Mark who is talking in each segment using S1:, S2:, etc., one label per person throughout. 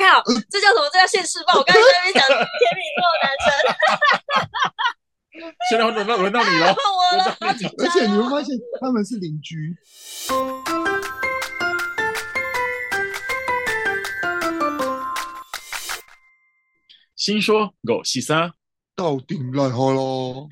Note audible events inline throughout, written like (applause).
S1: 靠，这叫什么？这叫现世报。我刚才在那边讲天秤座的男生。
S2: 现在轮到轮到你了，
S1: 我了。
S3: 而且你会发现他们是邻居。
S2: 新说狗西沙
S3: 到顶来好喽！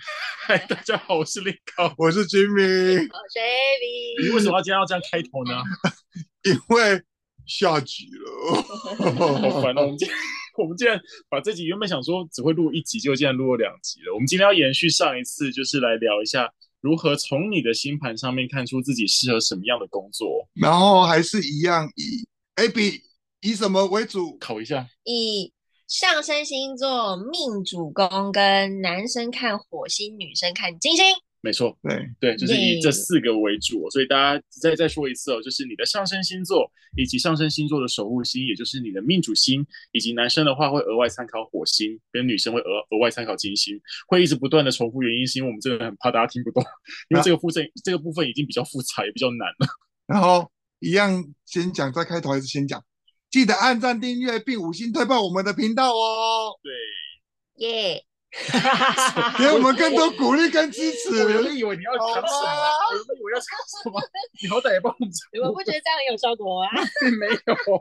S2: 嗨，大家好，我是林高，
S3: 我是 Jimmy，
S1: 我是 Abby。
S2: 你为什么要今天要这样开头呢？(laughs)
S3: 因为下集了，(laughs)
S2: 好烦哦！我们今天我们竟然把这集原本想说只会录一集，就竟然录了两集了。我们今天要延续上一次，就是来聊一下如何从你的星盘上面看出自己适合什么样的工作。
S3: 然后还是一样以 Abby 以什么为主？
S2: 考一下
S1: 以。上升星座命主宫跟男生看火星，女生看金星。
S2: 没错，
S3: 对
S2: 对，就是以这四个为主。所以大家再再说一次哦，就是你的上升星座以及上升星座的守护星，也就是你的命主星，以及男生的话会额外参考火星，跟女生会额额外参考金星，会一直不断的重复。原因是因为我们真的很怕大家听不懂，因为这个部分、啊、这个部分已经比较复杂，也比较难了。(laughs)
S3: 然后一样先讲，再开头还是先讲？记得按赞、订阅并五星推爆我们的频道哦！
S2: 对，
S1: 耶！(laughs)
S3: 给我们更多鼓励跟支持。
S2: 我以为你要讲什么？我以为要讲什么？(laughs) 你好歹也帮我们。
S1: 你们不觉得这样很有效果啊？
S2: 并 (laughs) 没有。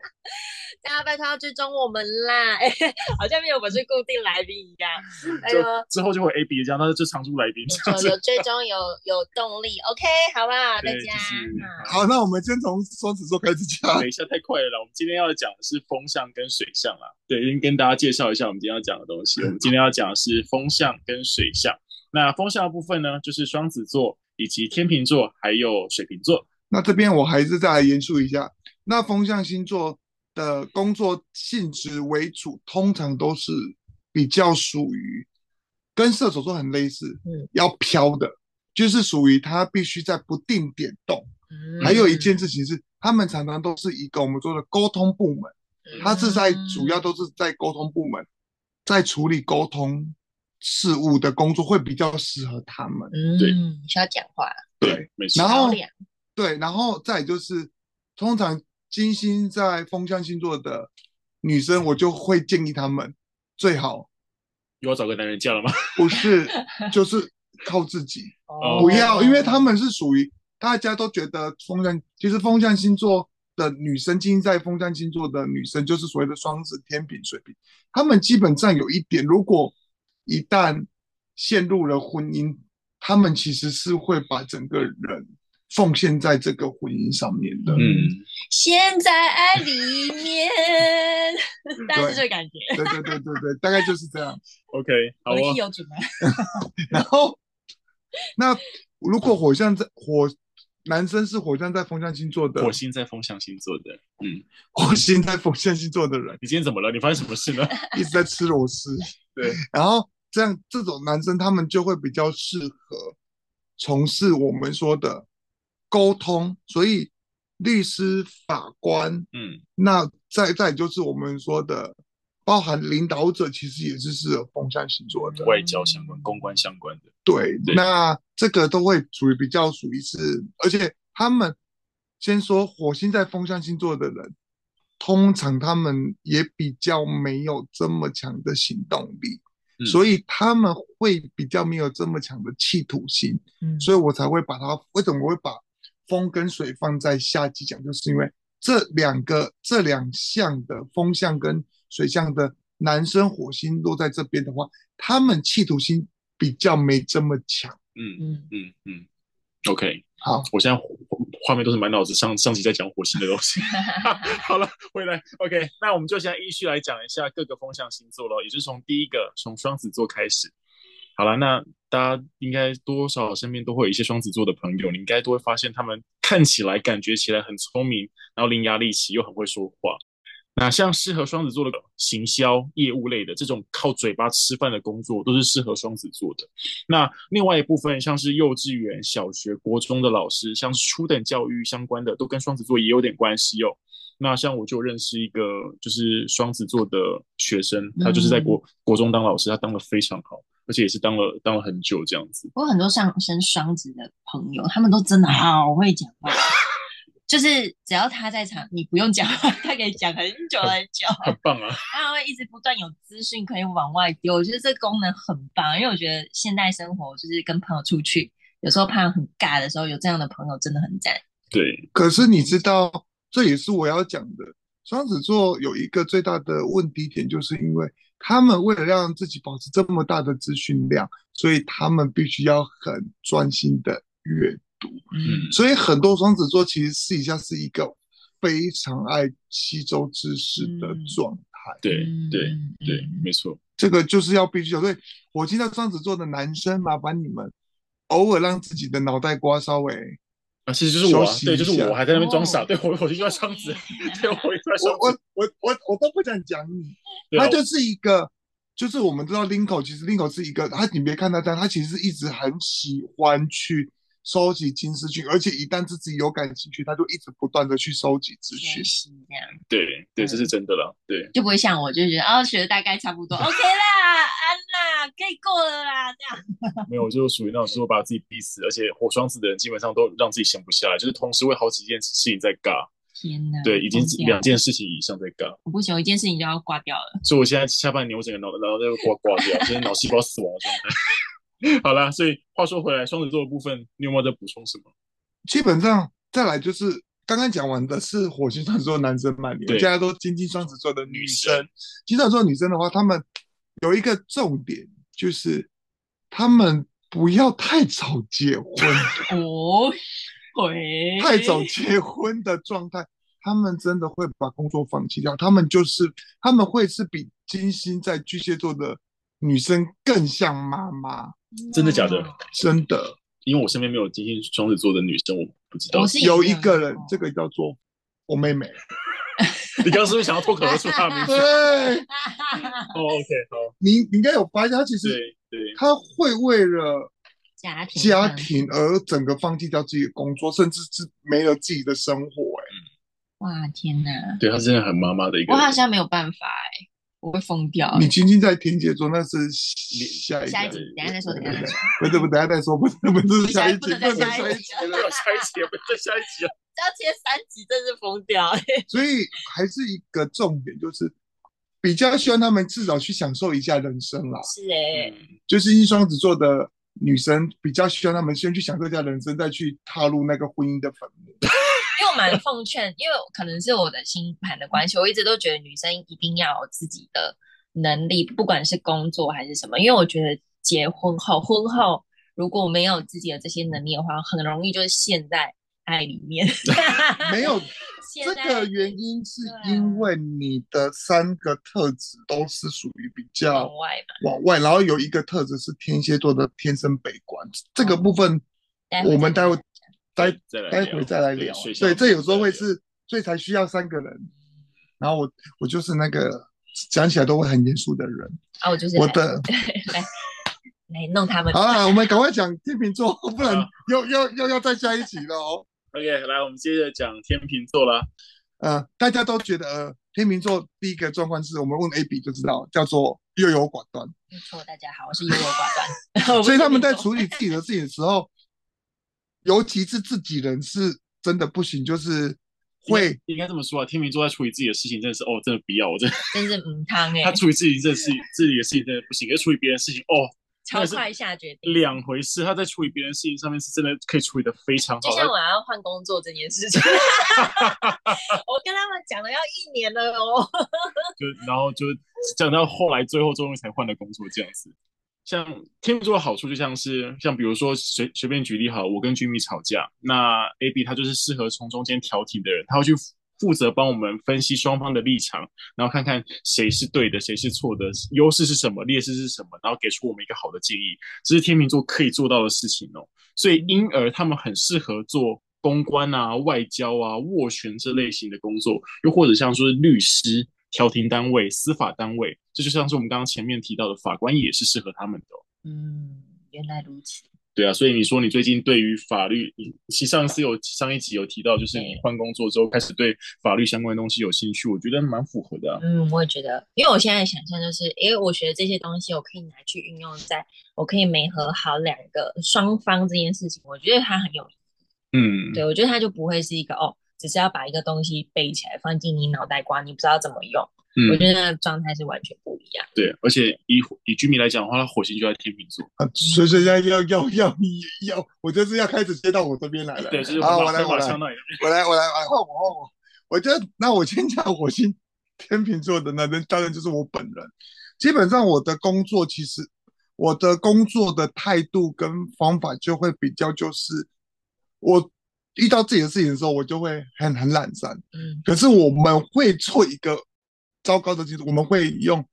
S1: 大家拜托要追踪我们啦！哎，好像没有我们是固定来宾一样。哎呦，
S2: 之后就会 A B 这样，但是就常驻来宾。
S1: 有有追踪，有有动力。OK，好不好？大家
S3: 好，那我们先从双子座开始讲。
S2: 等一下，太快了！我们今天要讲的是风象跟水象啦。对，先跟大家介绍一下我们今天要讲的东西。我们今天要讲的是风象跟水象。那风象的部分呢，就是双子座以及天秤座，还有水瓶座。
S3: 那这边我还是再来延续一下，那风象星座。的工作性质为主，通常都是比较属于跟射手座很类似，嗯，要飘的，就是属于他必须在不定点动。嗯，还有一件事情是，他们常常都是一个我们说的沟通部门，嗯，他是在主要都是在沟通部门，在处理沟通事务的工作会比较适合他们。
S1: 嗯，对，需要讲话，
S3: 对，没错。然后，对，然后再就是通常。金星在风象星座的女生，我就会建议她们最好
S2: 又要找个男人嫁了吗？
S3: 不是，就是靠自己，不要，因为他们是属于大家都觉得风象，其实风象星座的女生，金星在风象星座的女生，就是所谓的双子、天平、水瓶，他们基本上有一点，如果一旦陷入了婚姻，他们其实是会把整个人。奉献在这个婚姻上面的，
S2: 嗯，
S1: 陷在爱里面，(laughs) 大概是这个感觉，
S3: 对对对对对，大概就是这样。(laughs)
S2: OK，好啊。
S1: 有准备 (laughs)
S3: 然后，那如果火象在火，男生是火象在风象星座的，
S2: 火星在风象星座的，嗯，(laughs)
S3: 火星在风象星座的人，
S2: 你今天怎么了？你发生什么事呢？(laughs)
S3: 一直在吃螺丝。(laughs) 对，然后这样这种男生，他们就会比较适合从事我们说的。沟通，所以律师、法官，嗯，那再再就是我们说的，包含领导者，其实也是适合风象星座的，
S2: 外交相关、公关相关的。
S3: 对，对，那这个都会属于比较属于是，而且他们先说火星在风象星座的人，通常他们也比较没有这么强的行动力。所以他们会比较没有这么强的企图心，嗯，所以我才会把它，为什么我会把风跟水放在下集讲，就是因为这两个这两项的风象跟水象的男生火星落在这边的话，他们企图心比较没这么强。
S2: 嗯嗯嗯嗯。OK，
S3: 好，
S2: 我现在画面都是满脑子上上集在讲火星的东西。(laughs) 好了，回来 OK，那我们就先依序来讲一下各个风象星座了，也就是从第一个从双子座开始。好了，那大家应该多少身边都会有一些双子座的朋友，你应该都会发现他们看起来、感觉起来很聪明，然后伶牙俐齿，又很会说话。那像适合双子座的行销业务类的这种靠嘴巴吃饭的工作，都是适合双子座的。那另外一部分像是幼稚园、小学、国中的老师，像是初等教育相关的，都跟双子座也有点关系哦。那像我就认识一个就是双子座的学生，他就是在国、嗯、国中当老师，他当的非常好。而且也是当了当了很久这样子。
S1: 我有很多上升双子的朋友，他们都真的好会讲话。就是只要他在场，你不用讲话，他可以讲很久很久，(laughs)
S2: 很棒啊！
S1: 他会一直不断有资讯可以往外丢，我觉得这个功能很棒，因为我觉得现代生活就是跟朋友出去，有时候怕很尬的时候，有这样的朋友真的很赞。
S2: 对，
S3: 可是你知道，这也是我要讲的。双子座有一个最大的问题点，就是因为他们为了让自己保持这么大的资讯量，所以他们必须要很专心的阅读。
S2: 嗯，
S3: 所以很多双子座其实私底下是一个非常爱吸收知识的状态。
S2: 对对对，没错，
S3: 这个就是要必须有。所以我听到双子座的男生，麻烦你们偶尔让自己的脑袋瓜稍微。
S2: 啊，其实就是我，对，就是我还在那边装傻，对我，我就叫双子，对我，
S3: 我我我我都不想讲你，他就是一个，就是我们知道 Linko，其实 Linko 是一个，他你别看他这样，他其实一直很喜欢去收集新资讯，而且一旦自己有感兴趣，他就一直不断的去收集资讯，
S1: 这样，
S2: 对对，这是真的了，对，
S1: 就不会像我，就觉得哦，学的大概差不多，(laughs) OK 啦，安啦可以过了啦，这样。(laughs)
S2: 没有，我就属于那种说把自己逼死，而且火双子的人基本上都让自己闲不下来，就是同时为好几件事情在尬。
S1: 天哪，
S2: 对，已经两件事情以上在尬。
S1: 我不行，我一件事情就要挂掉了。
S2: 所以我现在下半年我整个脑脑袋都挂挂掉，就是脑细胞死亡的状态。(laughs) (laughs) 好啦，所以话说回来，双子座的部分，你有没有在补充什么？
S3: 基本上再来就是刚刚讲完的是火星双子座男生嘛，你们现在都金星双子座的女生。金星双子座女生的话，他们有一个重点，就是他们不要太早结婚 (laughs)
S1: 哦，(laughs) 会
S3: 太早结婚的状态，他们真的会把工作放弃掉。他们就是他们会是比金星在巨蟹座的女生更像妈妈。
S2: 真的假的？
S3: 真的，
S2: 因为我身边没有金星双子座的女生，我不知道。
S3: 有一个人，这个叫做我妹妹。(laughs)
S2: 你刚刚是不是想要脱口而出她的名字？
S3: 对。
S2: 哦，OK，好。
S3: 你你应该有发现，她其实对，她会为了家庭家庭而整个放弃掉自己的工作，甚至是没了自己的生活。哎，
S1: 哇，天哪！
S2: 对，她真的很妈妈的一个。
S1: 我好像没有办法哎。我会疯掉！
S3: 你金星在天蝎座，那是下一
S1: 下一集，等下再说，等 (laughs) 下再说。
S3: 不是不，等下再说，不是不是下一集，不是下一集，
S2: 下一集，下一集，不是下一集了。(laughs)
S1: 要切三集，真是疯掉！(laughs)
S3: 所以还是一个重点，就是比较希望他们至少去享受一下人生啦。
S1: 是哎，
S3: 就是一双子座的女生比较希望他们先去享受一下人生，再去踏入那个婚姻的坟墓。
S1: 蛮奉劝，因为可能是我的星盘的关系，我一直都觉得女生一定要有自己的能力，不管是工作还是什么。因为我觉得结婚后，婚后如果没有自己的这些能力的话，很容易就是陷在爱里面。(laughs)
S3: 没有这个原因，是因为你的三个特质都是属于比较
S1: 往外
S3: 嘛，往外，然后有一个特质是天蝎座的天生悲观，这个部分我们待会。待待会再来聊，对，这有时候会是，所以才需要三个人。然后我我就是那个讲起来都会很严肃的人
S1: 啊，我就是
S3: 我的 (laughs)
S1: 来来弄他们。
S3: 好了，我们赶快讲天秤座，(laughs) 不然又又又要再下一集了哦。(laughs)
S2: OK，来，我们接着讲天秤座啦。
S3: 呃，大家都觉得呃，天秤座第一个状况是我们问 AB 就知道，叫做优柔寡断。
S1: 没错，大家好，我是优柔寡断。
S3: 所以他们在处理自己的事情的时候。尤其是自己人是真的不行，就是会
S2: 应该这么说啊。天秤座在处理自己的事情，真的是哦，真的不要，我真的 (laughs)
S1: 真是母汤哎。
S2: 他处理自己这事自己的事情真的不行，要处理别人的事情哦，
S1: 超快下决定，
S2: 两回事。他在处理别人的事情上面是真的可以处理的非常好。
S1: 就像我要换工作这件事情，(laughs) 我跟他们讲了要一年了哦。(laughs)
S2: 就然后就讲到后来，最后终于才换了工作这样子。像天秤座的好处，就像是像比如说随随便举例好，我跟 Jimmy 吵架，那 AB 他就是适合从中间调停的人，他会去负责帮我们分析双方的立场，然后看看谁是对的，谁是错的，优势是什么，劣势是什么，然后给出我们一个好的建议，这是天秤座可以做到的事情哦。所以因而他们很适合做公关啊、外交啊、斡旋这类型的工作，又或者像说律师。调停单位、司法单位，这就像是我们刚刚前面提到的法官，也是适合他们的。
S1: 嗯，原来如此。
S2: 对啊，所以你说你最近对于法律，你其实上一次有上一集有提到，就是你换工作之后开始对法律相关的东西有兴趣，我觉得蛮符合的啊。
S1: 嗯，我也觉得，因为我现在想象就是，因为我学的这些东西，我可以拿去运用在我可以媒合好两个双方这件事情，我觉得它很有意义。
S2: 嗯，
S1: 对，我觉得它就不会是一个哦。只是要把一个东西背起来放进你脑袋瓜，你不知道怎么用。
S2: 嗯，
S1: 我觉得那个状态是完全不一样。
S2: 对，而且以以居民来讲的话，他火星就在天秤座
S3: 啊，所以现在要要要你要，我就是要开始接到我这边来了。(laughs)
S2: 对，就是
S3: 好，我来我来
S2: 我来
S3: 我来我来换我换我，我觉得那我先讲火星天秤座的那人，当然就是我本人。基本上我的工作其实我的工作的态度跟方法就会比较就是，我遇到自己的事情的时候，我就会很很懒散。
S1: 嗯，
S3: 可是我们会做一个。糟糕的就是我们会用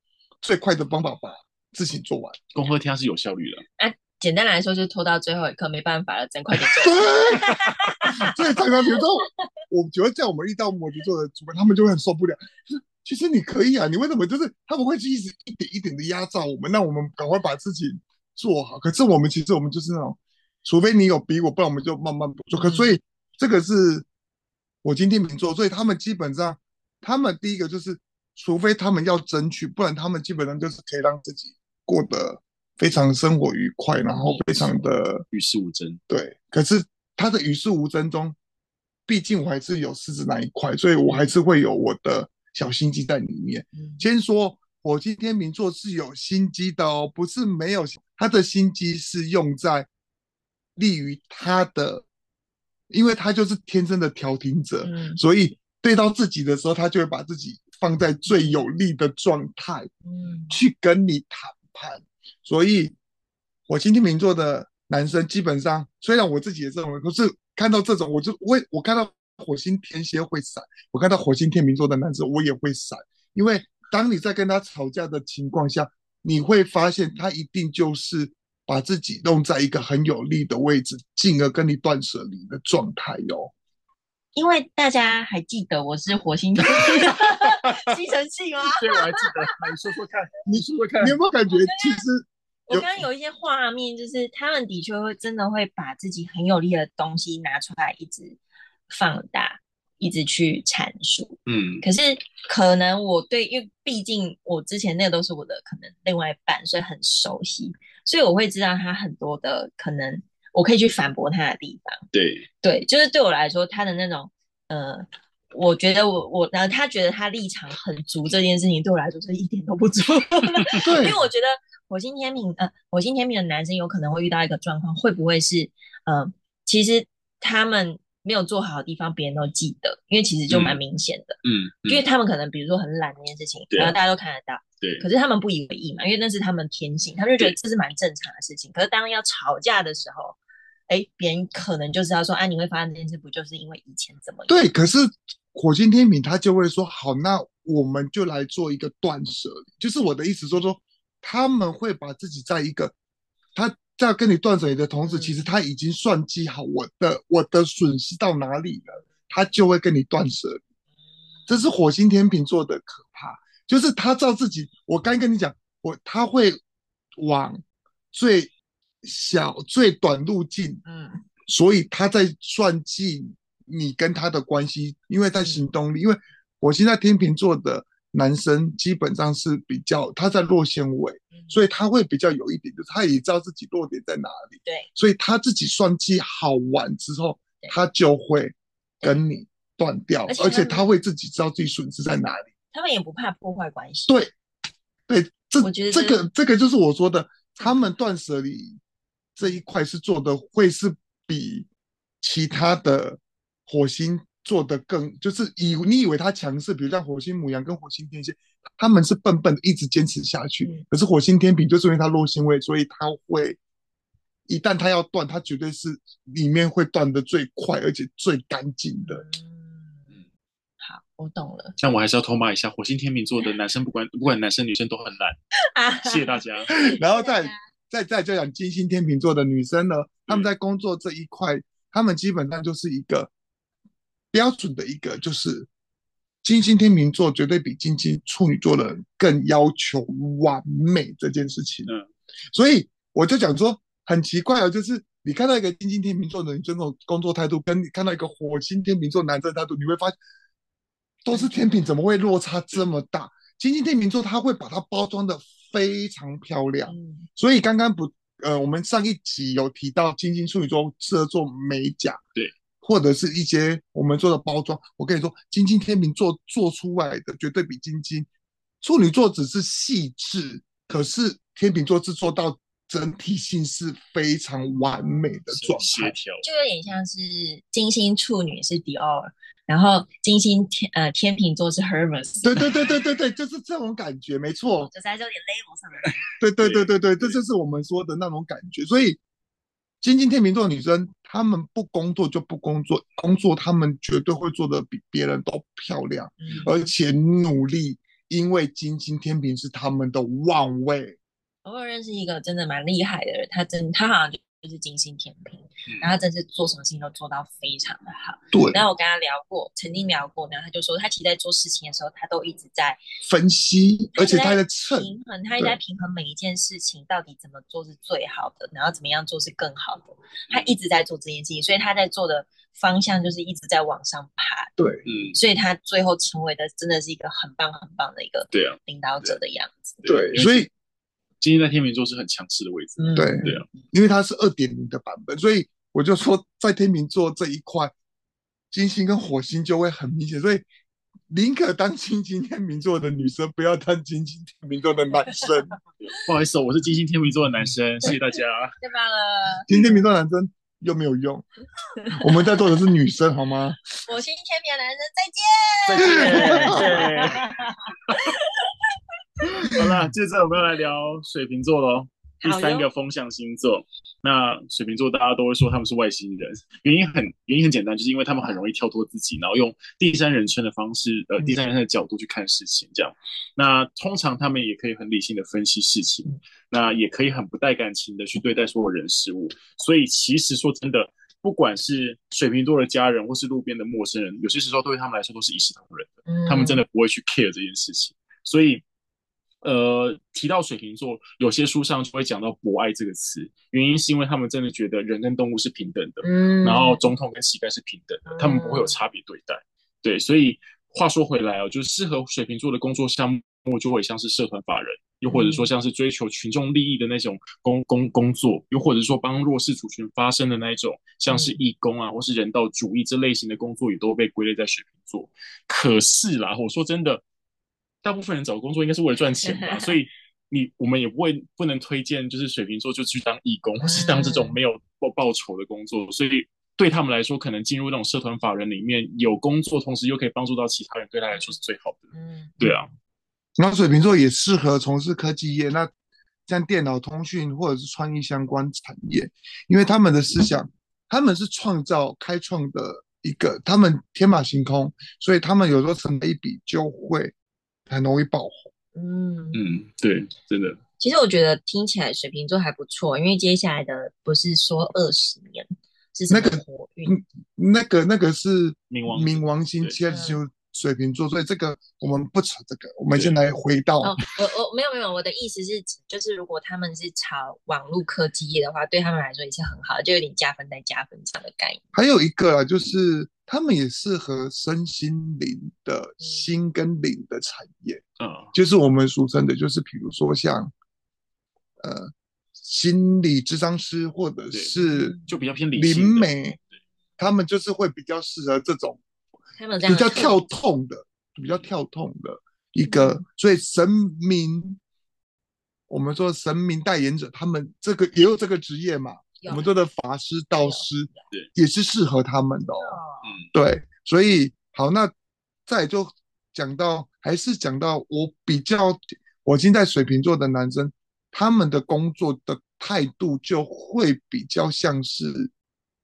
S3: 最快的方法把事情做完。
S2: 恭贺天是有效率的。
S1: 啊，简单来说就是拖到最后一刻，没办法了，真快点做。(laughs)
S3: 所以 (laughs) 常常比如说，我觉得在我们遇到摩羯座的主管，他们就会很受不了。其实你可以啊，你为什么就是他们会一直一点一点的压榨我们，让我们赶快把事情做好？可是我们其实我们就是那种，除非你有逼我，不然我们就慢慢做。可所以这个是我今天没做，所以他们基本上，他们第一个就是。除非他们要争取，不然他们基本上就是可以让自己过得非常生活愉快，然后非常的
S2: 与世无争。
S3: 对，可是他的与世无争中，毕竟我还是有狮子那一块，所以我还是会有我的小心机在里面。嗯、先说火星天秤座是有心机的哦，不是没有，他的心机是用在利于他的，因为他就是天生的调停者，嗯、所以对到自己的时候，他就会把自己。放在最有利的状态，嗯，去跟你谈判。所以，火星天秤座的男生基本上，虽然我自己也认为，可是看到这种，我就会，我看到火星天蝎会闪，我看到火星天秤座的男生，我也会闪。因为当你在跟他吵架的情况下，你会发现他一定就是把自己弄在一个很有利的位置，进而跟你断舍离的状态哟。
S1: 因为大家还记得我是火星天 (laughs) 吸尘器吗？
S2: 对，我还记得。你说说看，你说说看，
S3: 你有没有感觉？其实
S1: 我刚刚有一些画面，就是他们的确会真的会把自己很有力的东西拿出来，一直放大，一直去阐述。嗯。可是可能我对，因为毕竟我之前那个都是我的可能另外一半，所以很熟悉，所以我会知道他很多的可能。我可以去反驳他的地方，
S2: 对
S1: 对，就是对我来说，他的那种，呃，我觉得我我，然后他觉得他立场很足这件事情，对我来说是一点都不足。(laughs) 对，因为我觉得火星天秤，呃，火星天秤的男生有可能会遇到一个状况，会不会是，呃，其实他们没有做好的地方，别人都记得，因为其实就蛮明显的，嗯，嗯，因为他们可能比如说很懒这件事情，然后大家都看得到。对，可是他们不以为意嘛，因为那是他们天性，他们就觉得这是蛮正常的事情。可是当要吵架的时候，哎，别人可能就是要说，哎、啊，你会发生这件事，不就是因为以前怎么样？
S3: 对，可是火星天秤他就会说，好，那我们就来做一个断舍离。就是我的意思说，说他们会把自己在一个他在跟你断舍离的同时，嗯、其实他已经算计好我的我的损失到哪里了，他就会跟你断舍离。这是火星天秤座的可怕。就是他照自己，我刚跟你讲，我他会往最小最短路径，嗯，所以他在算计你跟他的关系，因为在行动力，因为我现在天秤座的男生基本上是比较他在落线位，所以他会比较有一点，就是他也知道自己弱点在哪里，
S1: 对，
S3: 所以他自己算计好完之后，他就会跟你断掉，而且他会自己知道自己损失在哪里。
S1: 他们也不怕破坏关系。
S3: 对，对，这
S1: 我觉得
S3: 这个这个就是我说的，他们断舍离这一块是做的会是比其他的火星做的更，就是以你以为他强势，比如像火星母羊跟火星天蝎，他们是笨笨的一直坚持下去。嗯、可是火星天平就是因为他落星位，所以他会一旦他要断，他绝对是里面会断的最快而且最干净的。嗯
S1: 我懂了，
S2: 像我还是要偷骂一下火星天秤座的男生，不管不管男生女生都很懒。谢谢大家。(laughs)
S3: 然后再再再就讲金星天秤座的女生呢，他们在工作这一块，他们基本上就是一个标准的一个，就是金星天秤座绝对比金星处女座的人更要求完美这件事情。嗯，所以我就讲说很奇怪啊，就是你看到一个金星天秤座的女生这种工作态度，跟你看到一个火星天秤座男生的态度，你会发现。都是天秤，怎么会落差这么大？金星天秤座他会把它包装的非常漂亮，嗯、所以刚刚不，呃，我们上一集有提到金星处女座适合做美甲，
S2: 对，
S3: 或者是一些我们做的包装，我跟你说，金星天秤座做出来的绝对比金星处女座只是细致，可是天秤座是做到整体性是非常完美的状态，
S1: 就有点像是金星处女是 Dior，然后金星天呃天秤座是 Hermes，
S3: 对对对对对对，就是这种感觉，没错，
S1: 就是还是有点 label 上面，
S3: 对对对对对，这就是我们说的那种感觉，所以。金星天秤座女生，她们不工作就不工作，工作她们绝对会做得比别人都漂亮，嗯、而且努力，因为金星天秤是她们的旺位。
S1: 我有认识一个真的蛮厉害的人，他真他好像就。就是金星天秤，然后他真是做什么事情都做到非常的好。
S3: 对，
S1: 然后我跟他聊过，曾经聊过，然后他就说，他其实在做事情的时候，他都一直在
S3: 分析，而且他在平
S1: 衡，他一直在平衡每一件事情到底怎么做是最好的，然后怎么样做是更好的。他一直在做这件事情，所以他在做的方向就是一直在往上爬。
S3: 对，
S1: 嗯，所以他最后成为的真的是一个很棒很棒的一个对啊领导者的样子。
S3: 对，对，所以。
S2: 金星在天秤座是很强势的位置，
S3: 对对啊，因为它是二点零的版本，所以我就说在天秤座这一块，金星跟火星就会很明显，所以宁可当金星天秤座的女生，不要当金星天秤座的男生。(laughs)
S2: 不好意思，我是金星天秤座的男生，谢谢大家。
S1: 太棒了，
S3: 金星天秤座男生又没有用，(laughs) 我们在座的是女生，好吗？
S1: 火星天秤男生再见，再见。(laughs) (laughs)
S2: 好了，接着我们要来聊水瓶座喽，第三个风象星座。那水瓶座大家都会说他们是外星人，原因很原因很简单，就是因为他们很容易跳脱自己，然后用第三人称的方式，呃，第三人称的角度去看事情，这样。那通常他们也可以很理性的分析事情，那也可以很不带感情的去对待所有人事物。所以其实说真的，不管是水瓶座的家人或是路边的陌生人，有些时候对于他们来说都是一视同仁的，他们真的不会去 care 这件事情，所以。呃，提到水瓶座，有些书上就会讲到“博爱”这个词，原因是因为他们真的觉得人跟动物是平等的，嗯，然后总统跟乞丐是平等的，嗯，他们不会有差别对待。对，所以话说回来哦，就是适合水瓶座的工作项目就会像是社团法人，又或者说像是追求群众利益的那种工工工作，又或者说帮弱势族群发声的那一种，像是义工啊，或是人道主义这类型的工作，也都被归类在水瓶座。可是啦，我说真的。大部分人找工作应该是为了赚钱吧，(laughs) 所以你我们也不会不能推荐，就是水瓶座就去当义工，或是当这种没有报报酬的工作。所以对他们来说，可能进入那种社团法人里面有工作，同时又可以帮助到其他人，对他来说是最好的。嗯，对啊。
S3: 那水瓶座也适合从事科技业，那像电脑通讯或者是创意相关产业，因为他们的思想，他们是创造开创的一个，他们天马行空，所以他们有时候成了一笔就会。很容易爆红，
S1: 嗯
S2: 嗯，对，真的。
S1: 其实我觉得听起来水瓶座还不错，因为接下来的不是说二十年是那个火运，
S3: 那个那个是
S2: 冥王
S3: 冥王星，其实就水瓶座，所以这个我们不扯这个，我们先来回到。
S1: 哦，我我没有没有，我的意思是指，就是如果他们是炒网络科技业的话，对他们来说也是很好，就有点加分再加分这样的概念。
S3: 还有一个啊，就是。他们也适合身心灵的心跟灵的产业，
S2: 嗯，
S3: 就是我们俗称的，就是比如说像，呃，心理智商师或者是
S2: 就比较偏
S3: 灵媒，他们就是会比较适合这种比较跳痛的，比较跳痛的一个，所以神明，我们说神明代言者，他们这个也有这个职业嘛。我们做的法师、道师，也是适合他们的哦。嗯，对，所以好，那再就讲到，还是讲到我比较，我现在水瓶座的男生，他们的工作的态度就会比较像是，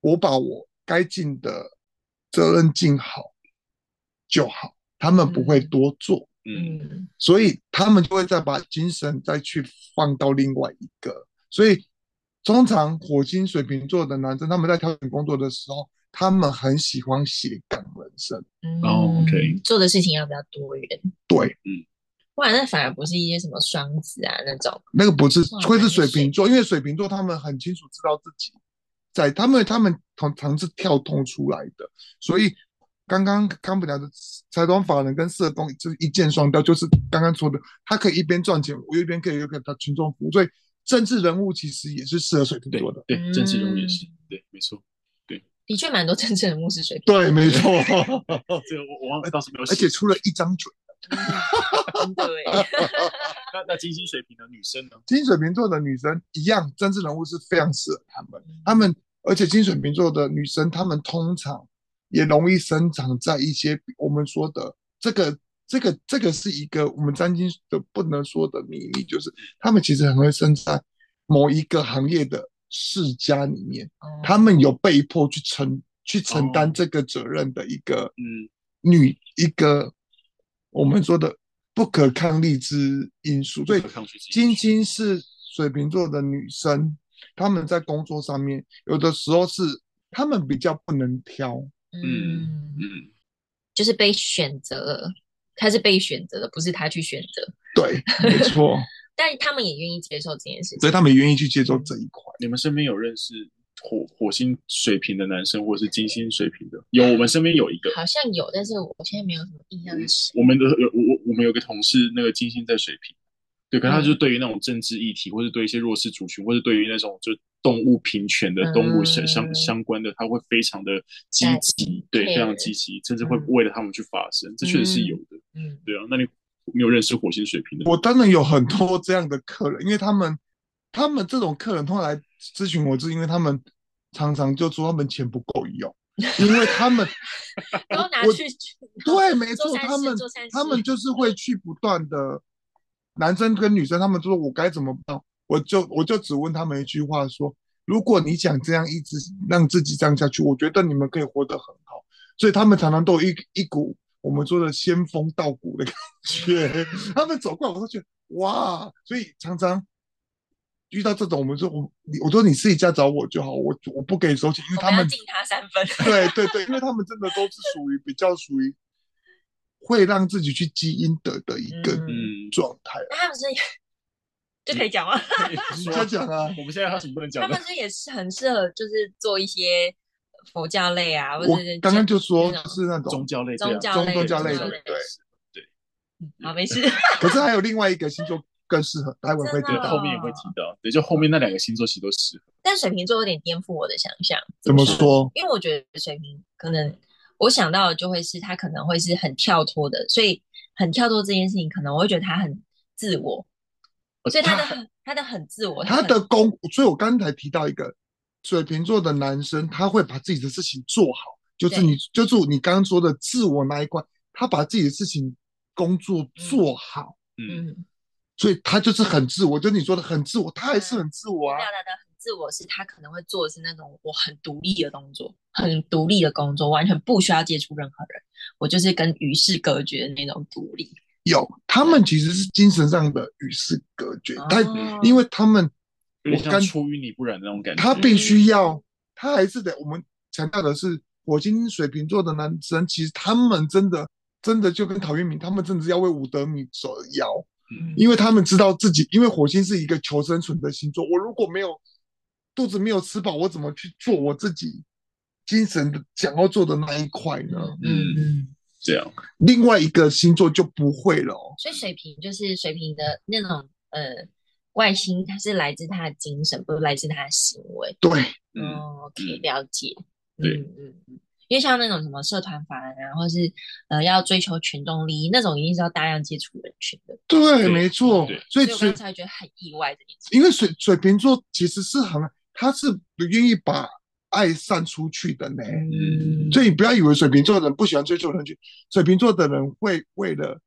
S3: 我把我该尽的责任尽好就好，他们不会多做。
S2: 嗯，
S3: 所以他们就会再把精神再去放到另外一个，所以。通常火星水瓶座的男生，他们在挑选工作的时候，他们很喜欢斜杠人生。
S2: 哦、嗯、，OK，
S1: 做的事情要比较多元。
S3: 对，
S2: 嗯，
S1: 不然那反而不是一些什么双子啊那种。
S3: 那个不是，会是水瓶座，因为水瓶座他们很清楚知道自己在他们他们常常是跳通出来的，所以刚刚康普聊的财团法人跟社工就是一箭双雕，就是刚刚说的，他可以一边赚钱，我一边可以又给他群众服务，所以。政治人物其实也是适合水瓶座的，
S2: 对，政治人物也是，对，没错，对，
S1: 的确蛮多政治人物是水瓶。
S3: 对，没错，(laughs)
S2: 这个我我倒是没有，
S3: 而且出了一张嘴。(laughs)
S1: 对，(laughs)
S2: 那那金星水瓶的女生呢？
S3: 金水瓶座的女生一样，政治人物是非常适合他们。他们而且金水瓶座的女生，她们通常也容易生长在一些我们说的这个这个这个是一个我们占星的不能说的秘密，就是他们其实很会生在某一个行业的世家里面，他们有被迫去承去承担这个责任的一个嗯。女一个。我们说的不可抗力之因素，所以金星是水瓶座的女生，她们在工作上面有的时候是他们比较不能挑，
S1: 嗯嗯，就是被选择，她是被选择的，不是他去选择，(laughs)
S3: 对，没错。(laughs)
S1: 但他们也愿意接受这件事情，
S3: 所以他们也愿意去接受这一块。
S2: 你们身边有认识？火火星水瓶的男生，或者是金星水瓶的，有我们身边有一个，
S1: 好像有，但是我现在没有什么印象。
S2: 我们的有我我我们有个同事，那个金星在水瓶，对，可是他就是对于那种政治议题，或者对一些弱势族群，或者对于那种就动物平权的动物相相相关的，他会非常的积极，对，非常积极，甚至会为了他们去发声，这确实是有的，嗯，对啊，那你没有认识火星水平的？
S3: 我当然有很多这样的客人，因为他们。他们这种客人通常来咨询我，是因为他们常常就说他们钱不够用，因为他们
S1: 都拿去
S3: 对，没错，他们他们就是会去不断的男生跟女生，他们就说我该怎么办？我就我就只问他们一句话说：如果你想这样一直让自己这样下去，我觉得你们可以活得很好。所以他们常常都有一一股我们说的仙风道骨的感觉，(laughs) 他们走过来我都觉得哇，所以常常。遇到这种，我们说我，我说你私底下找我就好，我我不给收钱，因为他们
S1: 敬他三分。
S3: 对对对，因为他们真的都是属于比较属于会让自己去积阴德的一个状态。
S1: 那他们是 (laughs) 就可以讲吗？
S3: 你讲讲啊，
S2: 我们现在还什么不能讲？
S1: 他们是也是很适合，就是做一些佛教类啊，或者
S3: 刚刚就说是那种
S2: 宗教类、
S1: 宗教
S3: 宗教类的，对
S2: 对。
S1: 好，没事。(laughs)
S3: 可是还有另外一个星座。更适合，待会会提到，
S2: 后面也会提到。对，就后面那两个星座其实都适合。
S1: 但水瓶座有点颠覆我的想象。
S3: 怎么说？
S1: 因为我觉得水瓶可能，我想到的就会是他可能会是很跳脱的，所以很跳脱这件事情，可能我会觉得他很自我。所以他的他，他的很自我，
S3: 他的工。所以我刚才提到一个水瓶座的男生，他会把自己的事情做好，就是你，就是你刚刚说的自我那一块，他把自己的事情工作做好。嗯。嗯所以他就是很自我，就你说的很自我，他还是很自我啊。
S1: 自我，是他可能会做的是那种我很独立的动作，很独立的工作，完全不需要接触任何人，我就是跟与世隔绝的那种独立。
S3: 有，他们其实是精神上的与世隔绝，但因为他们，
S2: 我像出淤泥不染那种感觉，
S3: 他必须要，他还是得。我们强调的是，火星水瓶座的男生，其实他们真的真的就跟陶渊明，他们真的是要为五德米折腰。因为他们知道自己，因为火星是一个求生存的星座。我如果没有肚子没有吃饱，我怎么去做我自己精神的想要做的那一块呢？
S2: 嗯嗯，这样。
S3: 另外一个星座就不会了。
S1: 所以水瓶就是水瓶的那种呃外星，它是来自他的精神，不是来自他的行为。
S3: 对，
S1: 哦，可以了解。
S2: 对，
S1: 嗯嗯。因为像那种什么社团法人啊，或是呃要追求群众利益那种，一定是要大量接触人群的。
S3: 对，没错。所以
S1: 我刚才觉得很意外这件事。
S3: 因为水水瓶座其实是很，他是不愿意把爱散出去的呢。嗯。所以你不要以为水瓶座的人不喜欢追求人群，水瓶座的人会为了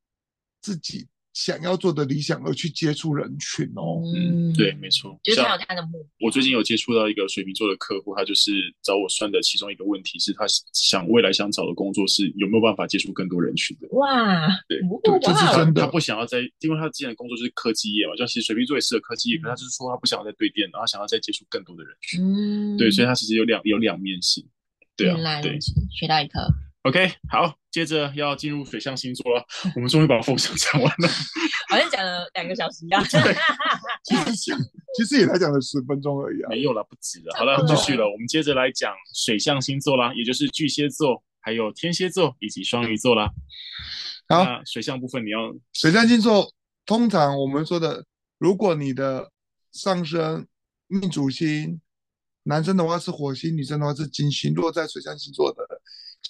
S3: 自己。想要做的理想而去接触人群哦，
S2: 嗯，对，没错，
S1: 就是他有他的目的。
S2: 我最近有接触到一个水瓶座的客户，他就是找我算的其中一个问题是他想未来想找的工作是有没有办法接触更多人群的。
S1: 哇，
S2: 对，
S3: 对，这是真的。
S2: 他不想要在，因为他之前的工作就是科技业嘛，就其实水瓶座也是合科技业，可他就是说他不想要再对电脑，他想要再接触更多的人群。嗯，对，所以他其实有两有两面性。对啊，对，
S1: 学到一课。
S2: OK，好，接着要进入水象星座了。(laughs) 我们终于把风象讲完了，
S1: 好像讲了两个小时一样。(laughs) (laughs)
S3: 其实其实也才讲了十分钟而已啊，
S2: 没有了，不止了。好了，继续了。我们接着来讲水象星座啦，也就是巨蟹座、还有天蝎座以及双鱼座啦。
S3: 好，
S2: 水象部分你要
S3: 水象星座，通常我们说的，如果你的上升命主星男生的话是火星，女生的话是金星，落在水象星座的人，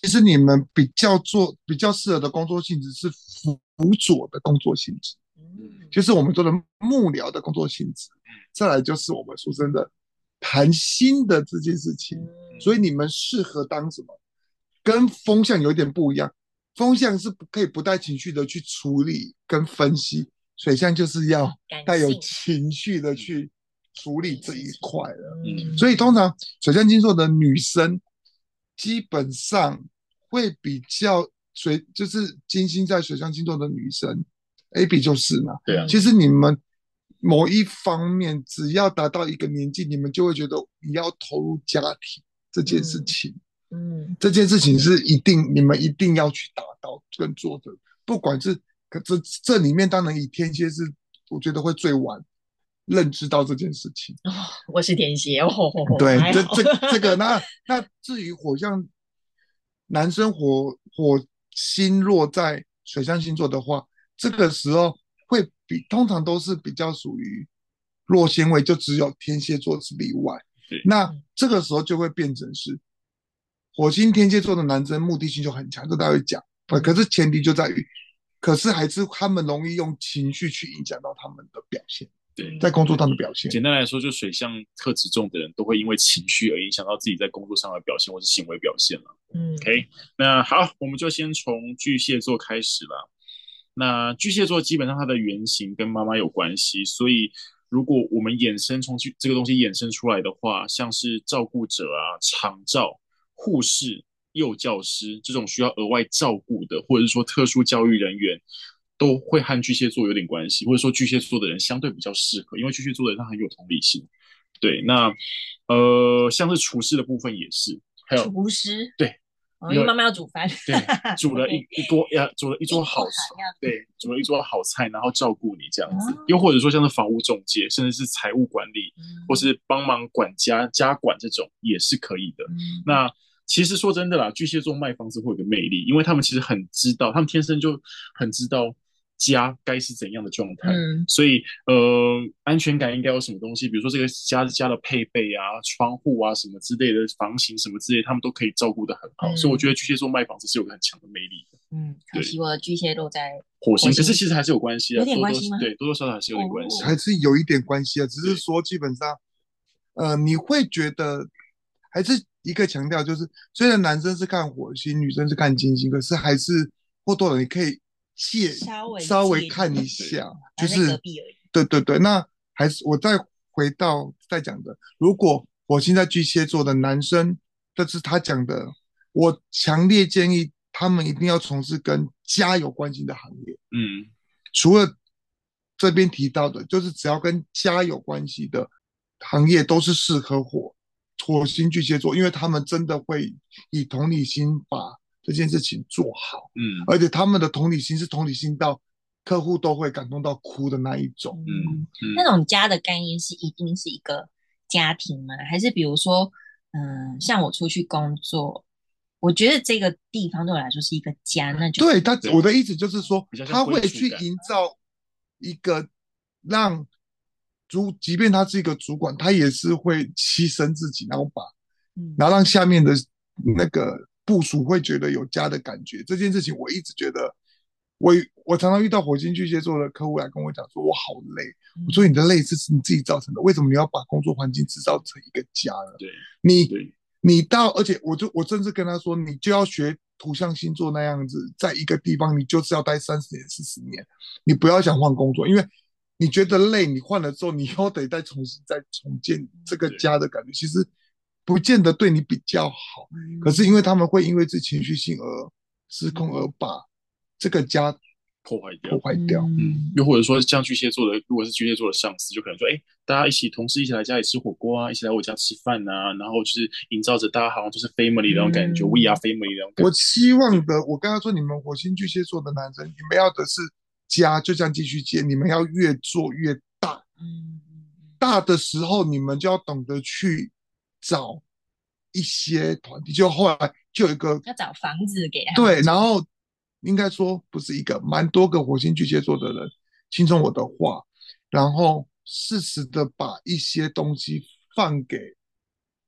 S3: 其实你们比较做比较适合的工作性质是辅佐的工作性质，嗯，就是我们做的幕僚的工作性质。再来就是我们说真的谈心的这件事情，所以你们适合当什么？跟风象有点不一样，风象是不可以不带情绪的去处理跟分析，水象就是要带有情绪的去处理这一块了。嗯，所以通常水象星座的女生基本上会比较水，就是金星在水象星座的女生，AB 就是嘛。对啊，其实你们某一方面只要达到一个年纪，你们就会觉得你要投入家庭这件事情。嗯嗯，这件事情是一定，你们一定要去达到跟做的，不管是可这这里面，当然以天蝎是，我觉得会最晚认知到这件事情。
S1: 哦，(laughs) 我是天蝎哦。
S3: 对，这这这个，那那至于火象，男生火火星落在水象星座的话，这个时候会比通常都是比较属于弱纤维，就只有天蝎座是例外。对，那这个时候就会变成是。火星天蝎座的男生目的性就很强，这大家会讲。可是前提就在于，可是还是他们容易用情绪去影响到他们的表现。对，在工作上的表现。
S2: 简单来说，就水象特质重的人都会因为情绪而影响到自己在工作上的表现或是行为表现了。嗯，OK，那好，我们就先从巨蟹座开始了。那巨蟹座基本上它的原型跟妈妈有关系，所以如果我们衍生从这个东西衍生出来的话，像是照顾者啊、长照。护士、幼教师这种需要额外照顾的，或者是说特殊教育人员，都会和巨蟹座有点关系，或者说巨蟹座的人相对比较适合，因为巨蟹座的人他很有同理心。对，那呃，像是厨师的部分也是，还有
S1: 厨师，
S2: 对，
S1: 因为妈妈要煮饭，
S2: 对，煮了一一锅呀，煮了一桌好菜，对，煮了一桌好菜，然后照顾你这样子，又或者说像是房屋中介，甚至是财务管理，或是帮忙管家、家管这种也是可以的。那其实说真的啦，巨蟹座卖房子会有个魅力，因为他们其实很知道，他们天生就很知道家该是怎样的状态，嗯，所以呃，安全感应该有什么东西，比如说这个家家的配备啊、窗户啊什么之类的，房型什么之类，他们都可以照顾的很好，嗯，所以我觉得巨蟹座卖房子是有个很强的魅力的。
S1: 嗯，可惜我的巨蟹座在
S2: 火星，可是其实还是有关系啊，
S1: 有点关系吗？
S2: 对，多多少少还是有点关系，
S3: 还是有一点关系啊，只是说基本上，呃，你会觉得还是。一个强调就是，虽然男生是看火星，女生是看金星，可是还是或多或少你可以借稍微稍微看一下，就是对对对。那还是我再回到再讲的，如果火星在巨蟹座的男生，这是他讲的，我强烈建议他们一定要从事跟家有关系的行业。嗯，除了这边提到的，就是只要跟家有关系的行业都是适合火。火星巨蟹座，因为他们真的会以同理心把这件事情做好，嗯，而且他们的同理心是同理心到客户都会感动到哭的那一种，
S1: 嗯，嗯，那种家的概念是一定是一个家庭吗？还是比如说，嗯、呃，像我出去工作，我觉得这个地方对我来说是一个家，那就
S3: 对他，我的意思就是说，他会去营造一个让。主，即便他是一个主管，他也是会牺牲自己，然后把，然后让下面的那个部署会觉得有家的感觉。这件事情我一直觉得，我我常常遇到火星巨蟹座的客户来跟我讲说，我好累。我说你的累是你自己造成的，为什么你要把工作环境制造成一个家呢？对，你你到，而且我就我甚至跟他说，你就要学土象星座那样子，在一个地方你就是要待三十年、四十年，你不要想换工作，因为。你觉得累，你换了之后，你又得再重新再重建这个家的感觉，其实不见得对你比较好。可是因为他们会因为这情绪性而失控，而把这个家
S2: 破坏掉。
S3: 破坏掉，
S2: 嗯。又或者说，像巨蟹座的，如果是巨蟹座的上司，就可能说，哎，大家一起同事一起来家里吃火锅啊，一起来我家吃饭啊，然后就是营造着大家好像就是 family 那种感觉，嗯，We are family 那种感觉。
S3: 我希望的，我刚刚说你们火星巨蟹座的男生，你们要的是。家就这样继续接，你们要越做越大。嗯，大的时候你们就要懂得去找一些团体。就后来就有一个
S1: 要找房子给他。
S3: 对，然后应该说不是一个，蛮多个火星巨蟹座的人听从我的话，然后适时的把一些东西放给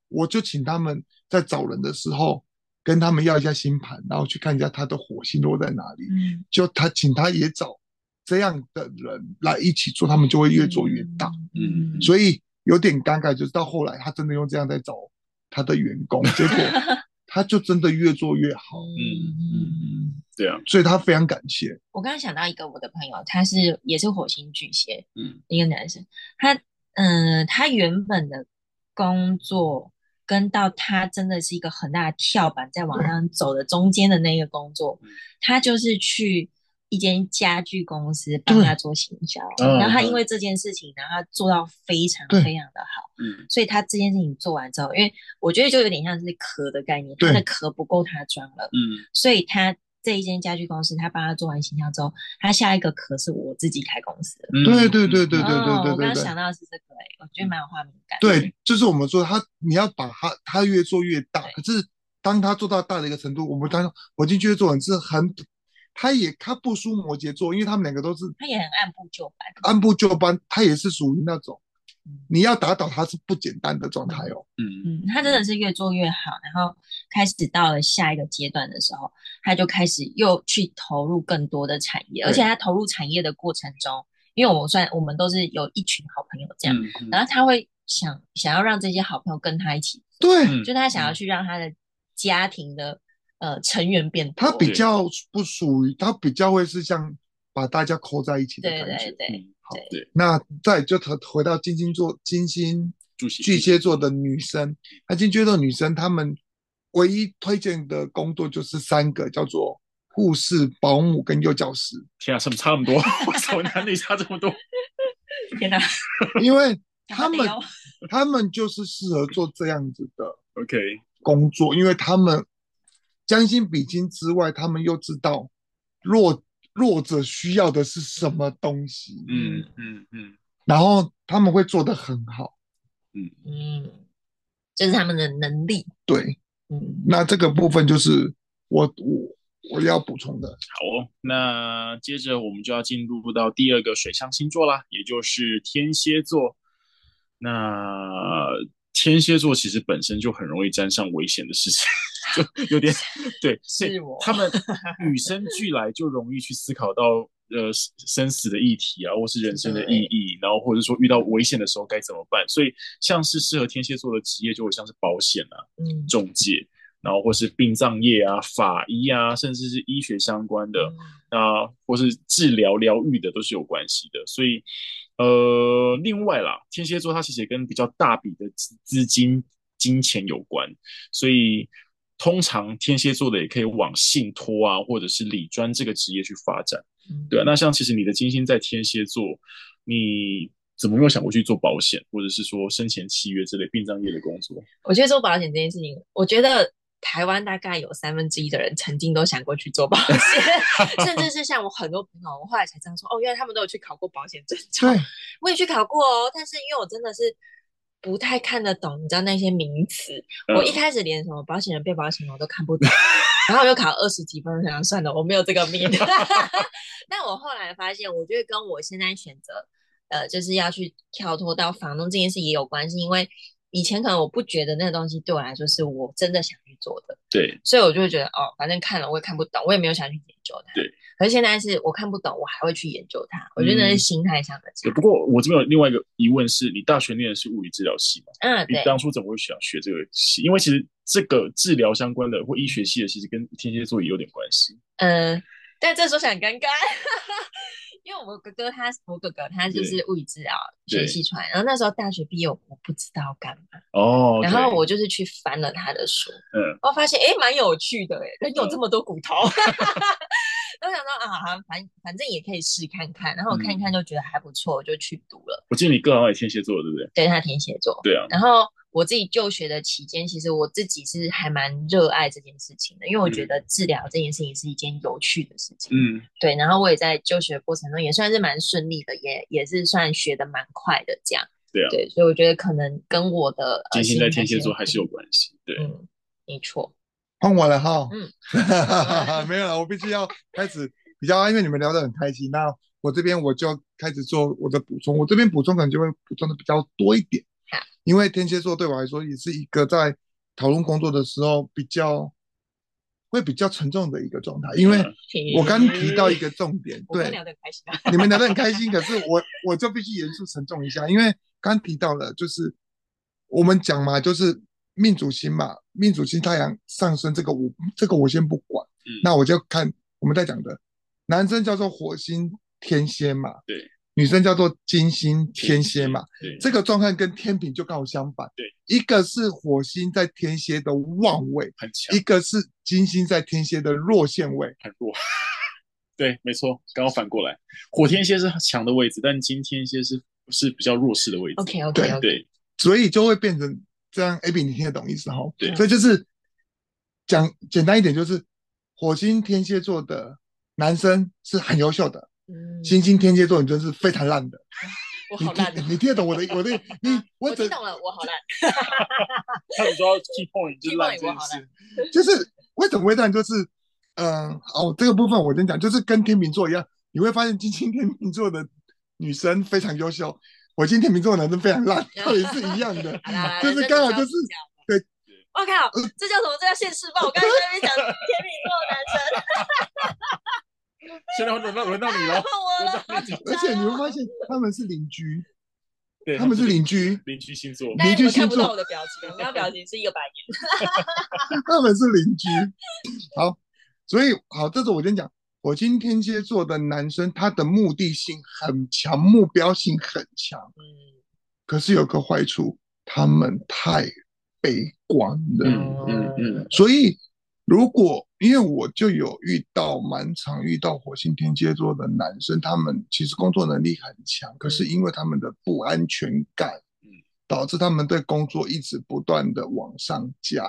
S3: 我就请他们在找人的时候跟他们要一下星盘，然后去看一下他的火星落在哪里。
S1: 嗯，
S3: 就他请他也找这样的人来一起做，他们就会越做越大。
S2: 嗯，
S3: 所以有点尴尬，就是到后来他真的用这样在找他的员工，结果 (laughs) 他就真的越做越好。
S2: 嗯嗯嗯，对啊，
S3: 所以他非常感谢。
S1: 我刚刚想到一个我的朋友，他是也是火星巨蟹，
S2: 嗯，
S1: 一个男生，他嗯、呃，他原本的工作跟到他真的是一个很大的跳板，在往上走的中间的那个工作，
S2: 嗯、
S1: 他就是去一间家具公司帮他做行
S2: 销，
S1: 然后他因为这件事情，然后他做到非常非常的好，
S2: 嗯，
S1: 所以他这件事情做完之后，因为我觉得就有点像是壳的概念，他的壳不够他装了，
S2: 嗯，
S1: 所以他这一间家具公司，他帮他做完行销之后，他下一个壳是我自己开公司，
S3: 对。对对对对对
S1: 对，我刚想到是这个，哎，我觉得蛮有画面感，
S3: 对，就是我们说他，你要把他，他越做越大，可是。当他做到大的一个程度，我们当我已经觉得做完是很他也他不输摩羯座，因为他们两个都是，
S1: 他也很按部就班，
S3: 按部就班，他也是属于那种。你要打倒他是不简单的状态哦。
S1: 嗯嗯，他真的是越做越好，然后开始到了下一个阶段的时候，他就开始又去投入更多的产业，而且他投入产业的过程中，因为我们算我们都是有一群好朋友这样，嗯、然后他会想想要让这些好朋友跟他一起，
S3: 对，
S1: 就他想要去让他的家庭的呃成员变多，
S3: 他比较不属于，他比较会是像把大家扣在一起的感觉，
S1: 对对对。
S3: 好，对，那再就回回到金星座，金星巨蟹座的女生，那金星座女生，她们唯一推荐的工作就是三个，叫做护士、保姆跟幼教师。
S2: 天啊，什么差那么多？为什么男女差这么多？(laughs)
S1: 天哪！(laughs)
S3: 因为他们他们就是适合做这样子的
S2: OK
S3: 工作，因为他们将心比心之外，他们又知道弱。弱者需要的是什么东西？
S2: 嗯嗯嗯，
S3: 然后他们会做得很好，
S1: 嗯嗯，这是他们的能力。
S3: 对，
S1: 嗯，
S3: 那这个部分就是我我我要补充的。
S2: 好哦，那接着我们就要进入到第二个水象星座啦，也就是天蝎座。那天蝎座其实本身就很容易沾上危险的事情。就 (laughs) 有点对，(laughs) 是我他们与生俱来就容易去思考到呃生死的议题啊，或是人生的意义，然后或者说遇到危险的时候该怎么办。所以像是适合天蝎座的职业，就会像是保险啊、嗯、中介，然后或是殡葬业啊、法医啊，甚至是医学相关的啊、呃，或是治疗疗愈的都是有关系的。所以呃，另外啦，天蝎座它其实也跟比较大笔的资金、金钱有关，所以。通常天蝎座的也可以往信托啊，或者是理专这个职业去发展，嗯、对啊。那像其实你的金星在天蝎座，你怎么没有想过去做保险，或者是说生前契约之类殡葬业的工作？
S1: 我觉得做保险这件事情，我觉得台湾大概有三分之一的人曾经都想过去做保险，(laughs) 甚至是像我很多朋友，我后来才知道说，哦，原来他们都有去考过保险证照。对，我也去考过哦，但是因为我真的是。不太看得懂，你知道那些名词。我一开始连什么保险人、被保险人我都看不懂，然后我就考二十几分，想算了，我没有这个命。(laughs) 但我后来发现，我觉得跟我现在选择，呃，就是要去跳脱到房东这件事也有关系，因为以前可能我不觉得那个东西对我来说是我真的想去做的，
S2: 对，
S1: 所以我就会觉得哦，反正看了我也看不懂，我也没有想去研究它，
S2: 对。
S1: 可是现在是我看不懂，我还会去研究它。我觉得那是心态上的差。
S2: 嗯。不过我这边有另外一个疑问是，你大学念的是物理治疗系吗？
S1: 嗯，对。
S2: 你当初怎么会想学这个系？因为其实这个治疗相关的或医学系的，其实跟天蝎座也有点关系。
S1: 嗯，但这时候很尴尬，因为我哥哥他，我哥哥他就是物理治疗学系出来，然后那时候大学毕业，我不知道干嘛。
S2: 哦。
S1: 然后我就是去翻了他的书，嗯，我发现哎，蛮有趣的，哎，人有这么多骨头。(laughs) 我想说啊，反反正也可以试看看，然后我看一看就觉得还不错，我就去读了。
S2: 我记得你哥好像也天蝎座，对不对？
S1: 对，他天蝎座。
S2: 对啊。
S1: 然后我自己就学的期间，其实我自己是还蛮热爱这件事情的，因为我觉得治疗这件事情是一件有趣的事情。嗯。对，然后我也在就学过程中也算是蛮顺利的，也也是算学的蛮快的这样。
S2: 对啊。
S1: 对，所以我觉得可能跟我的
S2: 金星在天蝎座还是有关系。对，
S1: 嗯，没错。
S3: 换我了哈。嗯。(laughs) 没有了，我必须要开始。比较，因为你们聊得很开心，那我这边我就要开始做我的补充。我这边补充可能就会补充的比较多一点。因为天蝎座对我来说也是一个在讨论工作的时候比较会比较沉重的一个状态。因为我刚提到一个重点，对，
S1: 我聊得很开心啊，
S3: 你们聊得很开心，可是我我就必须严肃沉重一下，因为刚提到了就是我们讲嘛，就是命主星嘛，命主星太阳上升这个我这个我先不管，
S2: 嗯，
S3: 那我就看我们在讲的男生叫做火星天蝎嘛，
S2: 对。
S3: 女生叫做金星天蝎嘛，
S2: 对，
S3: 这个状态跟天平就刚好相反。
S2: 对，
S3: 一个是火星在天蝎的旺位，
S2: 很强；一
S3: 个是金星在天蝎的弱线位，
S2: 很弱。(laughs) 对，没错，刚好反过来，火天蝎是强的位置，但金天蝎是是比较弱势的位置。
S1: OK OK OK，
S2: 对，
S3: 所以就会变成这样。Abby，你听得懂意思哈？
S2: 对，
S3: 所以就是讲简单一点，就是火星天蝎座的男生是很优秀的。嗯，星星天蝎座，你真是非常烂的。(laughs)
S1: 我好烂，
S3: 你听得懂我的我的你？(laughs)
S1: 我听懂了，我好烂。(laughs)
S2: 他们说 key point 就是烂这件事，
S3: 就是为什么会这样？就是嗯，哦，这个部分我先讲，就是跟天秤座一样，你会发现金星天秤座的女生非常优秀，我今天秤座的男生非常烂，道理是一样的，就是刚好就是对。
S1: 我靠，这叫什么？这叫现世报。我刚才在那边讲天秤座的男生。
S2: 现在轮到轮到你了，(laughs)
S3: 而且你会发现他们是邻居，对，他们是邻居，
S2: 邻居星座，
S1: 邻居星座。看不到我的表情，我刚刚表情是一个白眼。(laughs)
S3: 他们是邻居，好，所以好，这是我先讲，火星天蝎座的男生，他的目的性很强，目标性很强，嗯，可是有个坏处，他们太悲观了，
S2: 嗯嗯嗯，
S3: 所以。如果因为我就有遇到蛮常遇到火星天蝎座的男生，他们其实工作能力很强，可是因为他们的不安全感，导致他们对工作一直不断的往上加，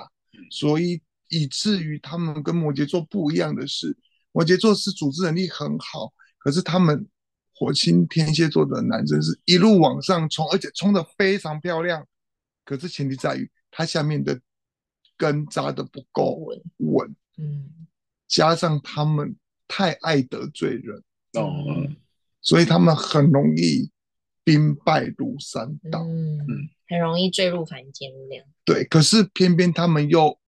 S3: 所以以至于他们跟摩羯座不一样的是，摩羯座是组织能力很好，可是他们火星天蝎座的男生是一路往上冲，而且冲得非常漂亮，可是前提在于他下面的。根扎的不够稳，嗯，加上他们太爱得罪人，
S2: 哦，
S3: 所以他们很容易兵败如山倒，
S1: 嗯，很容易坠入凡间那样。
S3: 对，可是偏偏他们又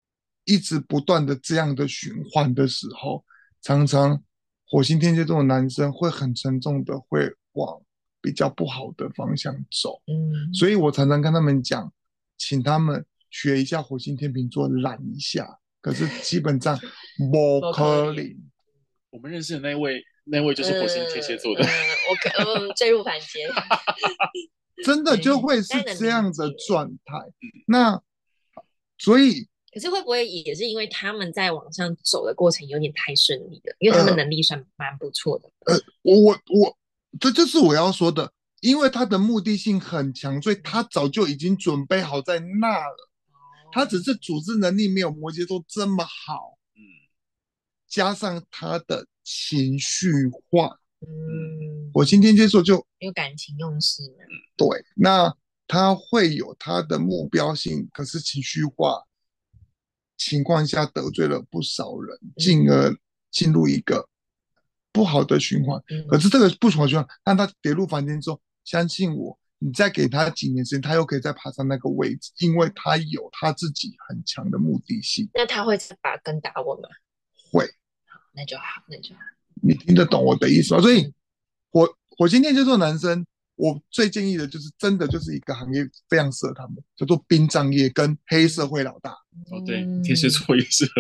S3: 一直不断的这样的循环的时候，常常火星天蝎座的男生会很沉重的会往比较不好的方向走，嗯，所以我常常跟他们讲，请他们。学一下火星天秤座，懒一下，(laughs) 可是基本上 (laughs) 不可能。
S2: 我们认识的那位，那位就是火星天蝎座的。
S1: 嗯嗯、我可嗯坠入凡间，(laughs)
S3: 真的就会是这样的状态。那所以，
S1: 可是会不会也是因为他们在往上走的过程有点太顺利了？因为他们能力算蛮不错的。
S3: 呃，我我我，这就是我要说的，因为他的目的性很强，所以他早就已经准备好在那了。他只是组织能力没有摩羯座这么好，嗯，加上他的情绪化，嗯，我今天接受就
S1: 有感情用事，
S3: 对，那他会有他的目标性，可是情绪化情况下得罪了不少人，进而进入一个不好的循环。嗯，可是这个不好的循环让他跌入凡间之后，相信我。你再给他几年时间，他又可以再爬上那个位置，因为他有他自己很强的目的性。
S1: 那他会把根打我吗？
S3: 会。
S1: 那就好，那就好。
S3: 你听得懂我的意思吗？所以火火星天蝎座男生，我最建议的就是真的就是一个行业非常适合他们，叫做殡葬业跟黑社会老大。
S2: 哦，对，天蝎座也适合。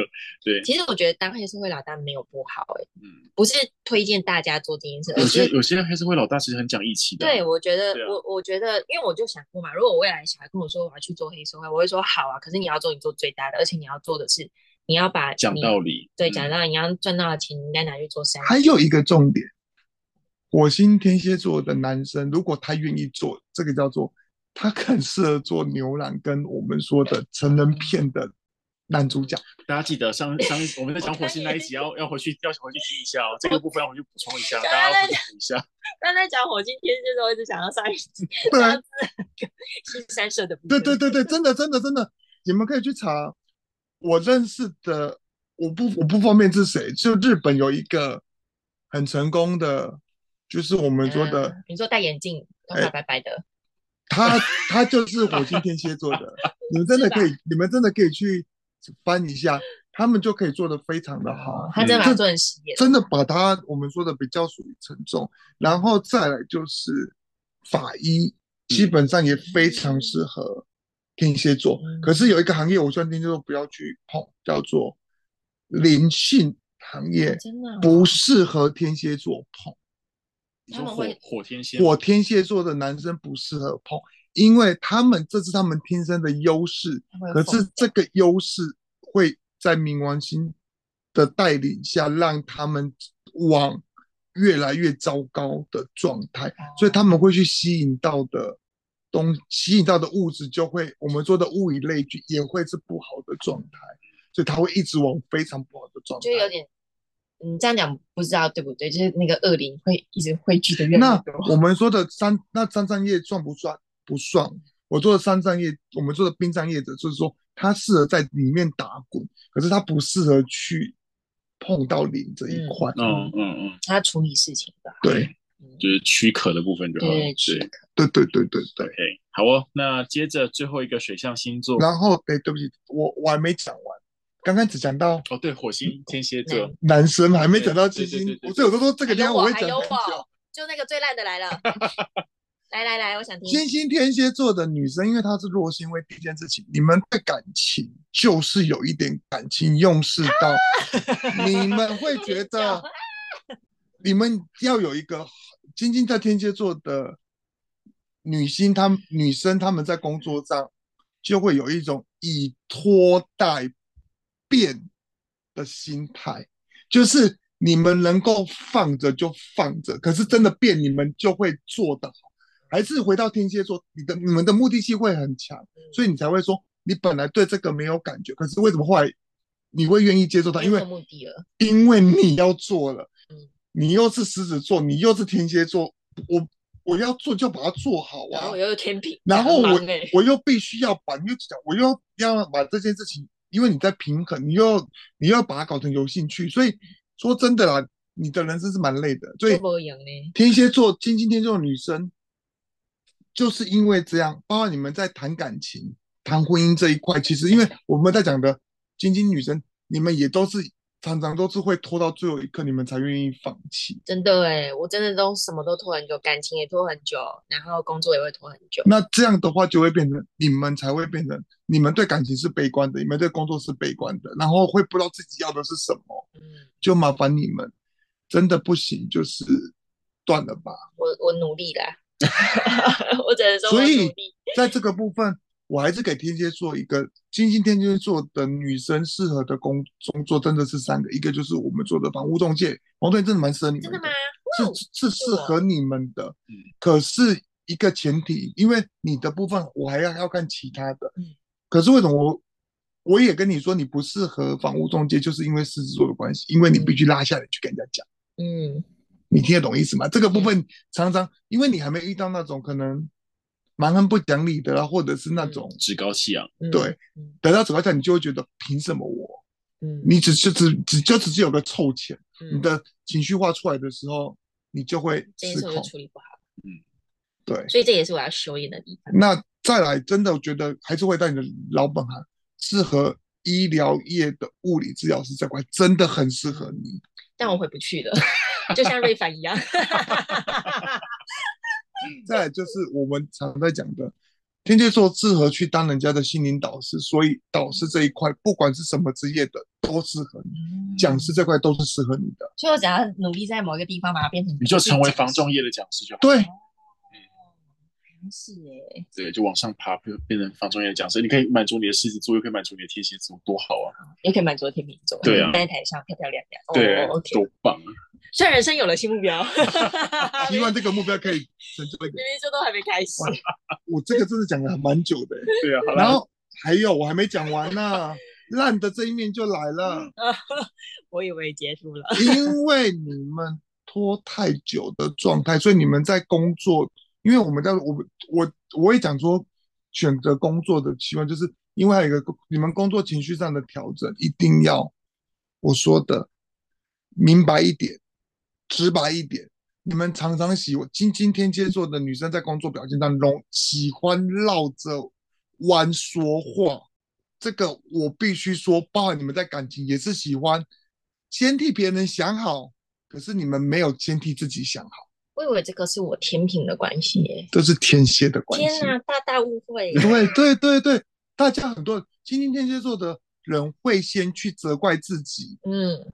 S2: 对，
S1: 其实我觉得当黑社会老大没有不好，欸，哎，嗯，不是推荐大家做这件事。
S2: 有些有些黑社会老大其实很讲义气的。
S1: 对，我觉得我我觉得，因为我就想过嘛，如果我未来小孩跟我说我要去做黑社会，我会说好啊。可是你要做，你做最大的，而且你要做的是你要把
S2: 讲道理，
S1: 对，讲道理，你要赚到的钱，你应该拿去做生意。
S3: 还有一个重点，火星天蝎座的男生，如果他愿意做，这个叫做他很适合做牛郎，跟我们说的成人片的。男主角，
S2: 大家记得上 (laughs) 上我们在讲火星那一集要要回去要回去听一下哦，(laughs) 这个部分要回去补充一下，大家要补充一下。(laughs)
S1: 刚才讲火星天蝎座，一直想到上一集，对，新三社的部分。
S3: 对对对对，真的真的真的，你们可以去查。我认识的，我不我不方便是谁，就日本有一个很成功的，就是我们说的，
S1: 你说戴眼镜，头发白白的，
S3: 他他就是火星天蝎座的，你们真的可以，你们真的可以去翻一下，他们就可以做得非常的好。
S1: 他真的把做成实验，
S3: 真的把他我们说的比较属于沉重，然后再来就是法医，基本上也非常适合天蝎座。可是有一个行业，我希望天蝎座不要去碰，叫做灵性行业，不适合天蝎座碰。
S2: 他们会火天蝎，
S3: 火天蝎座的男生不适合碰，因为他们这是他们天生的优势，可是这个优势会在冥王星的带领下，让他们往越来越糟糕的状态，所以他们会去吸引到的东，吸引到的物质就会，我们说的物以类聚，也会是不好的状态，所以他会一直往非常不好的状态，
S1: 就有点。你这样讲不知道对不对？就是那个恶灵会一直汇聚的越来越多。
S3: 那我们说的三，那三藏业算不算？不算。我做的三藏业，我们做的冰上叶子，就是说它适合在里面打滚，可是它不适合去碰到灵这一块。
S2: 嗯嗯嗯，
S1: 他处理事情的。
S3: 对，
S2: 就是躯壳的部分就好。
S1: 对，躯壳。
S3: 对对对对对。
S2: OK，好哦。那接着最后一个水象星座，
S3: 然后哎对不起，我我还没讲完。刚刚只讲到
S2: 哦，对，火星天蝎座
S3: 男生还没讲到金星，所以我都说这个地方我会讲很久。
S1: 就那个最烂的来了，(laughs) 来来来，我想听。
S3: 金星天蝎座的女生，因为她是弱星位，第一件事情，你们的感情就是有一点感情用事到，(laughs) 你们会觉得你们要有一个金星在天蝎座的女星，她女生她们在工作上就会有一种以拖代。变的心态，就是你们能够放着就放着，可是真的变，你们就会做得好。还是回到天蝎座，你的你们的目的性会很强，所以你才会说，你本来对这个没有感觉，可是为什么后来你会愿意接受它？因为目的了，因为你要做了，嗯你又是狮子座，你又是天蝎座，我我要做就把它做好啊。然后
S1: 我又天秤，
S3: 然后我我又必须要把，你又讲，我又要把这件事情。因为你在平衡，你又你又要把它搞成有兴趣，所以说真的啦，你的人生是蛮累的。所以天蝎座、金星天蝎座的女生，就是因为这样，包括你们在谈感情、谈婚姻这一块，其实因为我们在讲的金星女生，你们也都是。常常都是会拖到最后一刻，你们才愿意放弃。
S1: 真的哎，我真的都什么都拖很久，感情也拖很久，然后工作也会拖很久。
S3: 那这样的话，就会变成你们才会变成，你们对感情是悲观的，你们对工作是悲观的，然后会不知道自己要的是什么。嗯，就麻烦你们，真的不行，就是断了吧。
S1: 我我努力了，(laughs) 我只能说，
S3: 所以在这个部分。我还是给天蝎座一个金星天蝎座的女生适合的工工作真的是三个，一个就是我们做的房屋中介，房东真的蛮适合你们的，
S1: 真的吗？
S3: 是是适合你们的，可是一个前提，因为你的部分我还要要看其他的，可是为什么我我也跟你说你不适合房屋中介，就是因为狮子座的关系，因为你必须拉下来去跟人家讲，嗯，你听得懂意思吗？这个部分常常因为你还没遇到那种可能。蛮横不讲理的啦，或者是那种
S2: 趾高气扬，
S3: 对，等到趾高气扬，你就会觉得凭什么我？嗯，你只是只只就只是有个臭钱，你的情绪化出来的时候，你就会失控，
S1: 处理不好。
S3: 嗯，对，
S1: 所以这也是我要修炼的地方。
S3: 那再来，真的我觉得还是会在你的老本行，适合医疗业的物理治疗师这块，真的很适合你。
S1: 但我回不去了，就像瑞凡一样。(laughs)
S3: 再来就是我们常在讲的，天蝎座适合去当人家的心灵导师，所以导师这一块，不管是什么职业的，都适合你。讲师这块都是适合你的。
S1: 所以我只要努力在某一个地方把它变成，
S2: 你就成为防重业的讲师就好。
S3: 对。
S1: 是哎，
S2: 对，就往上爬，变变成房仲业的讲师，你可以满足你的狮子座，又可以满足你的天蝎座，多好啊！
S1: 也可以满足天秤座，
S2: 对啊，
S1: 在台上漂漂亮亮，
S2: 对，多棒啊！
S1: 虽然人生有了新目标 (laughs) (laughs)
S3: 希望这个目标可以成就一个。
S1: 明明就都还没开始，
S3: 我这个真的讲了蛮久的，
S2: 对啊。
S3: 然后还有我还没讲完呢，烂的这一面就来了。(laughs)
S1: 我以为结束了，
S3: 因为你们拖太久的状态，所以你们在工作。因为我们在我我我也讲说，选择工作的期望，就是因为还有一个你们工作情绪上的调整，一定要我说的明白一点，直白一点，你们常常喜欢金金天蝎座的女生在工作表现当中喜欢绕着弯说话，这个我必须说，包含你们在感情也是喜欢先替别人想好，可是你们没有先替自己想好。
S1: 我以为这个是我天平的关系耶，
S3: 这是天蝎的关系。
S1: 天啊，大大误会。
S3: 对对对对，大家很多金金天蝎座的人会先去责怪自己，
S1: 嗯。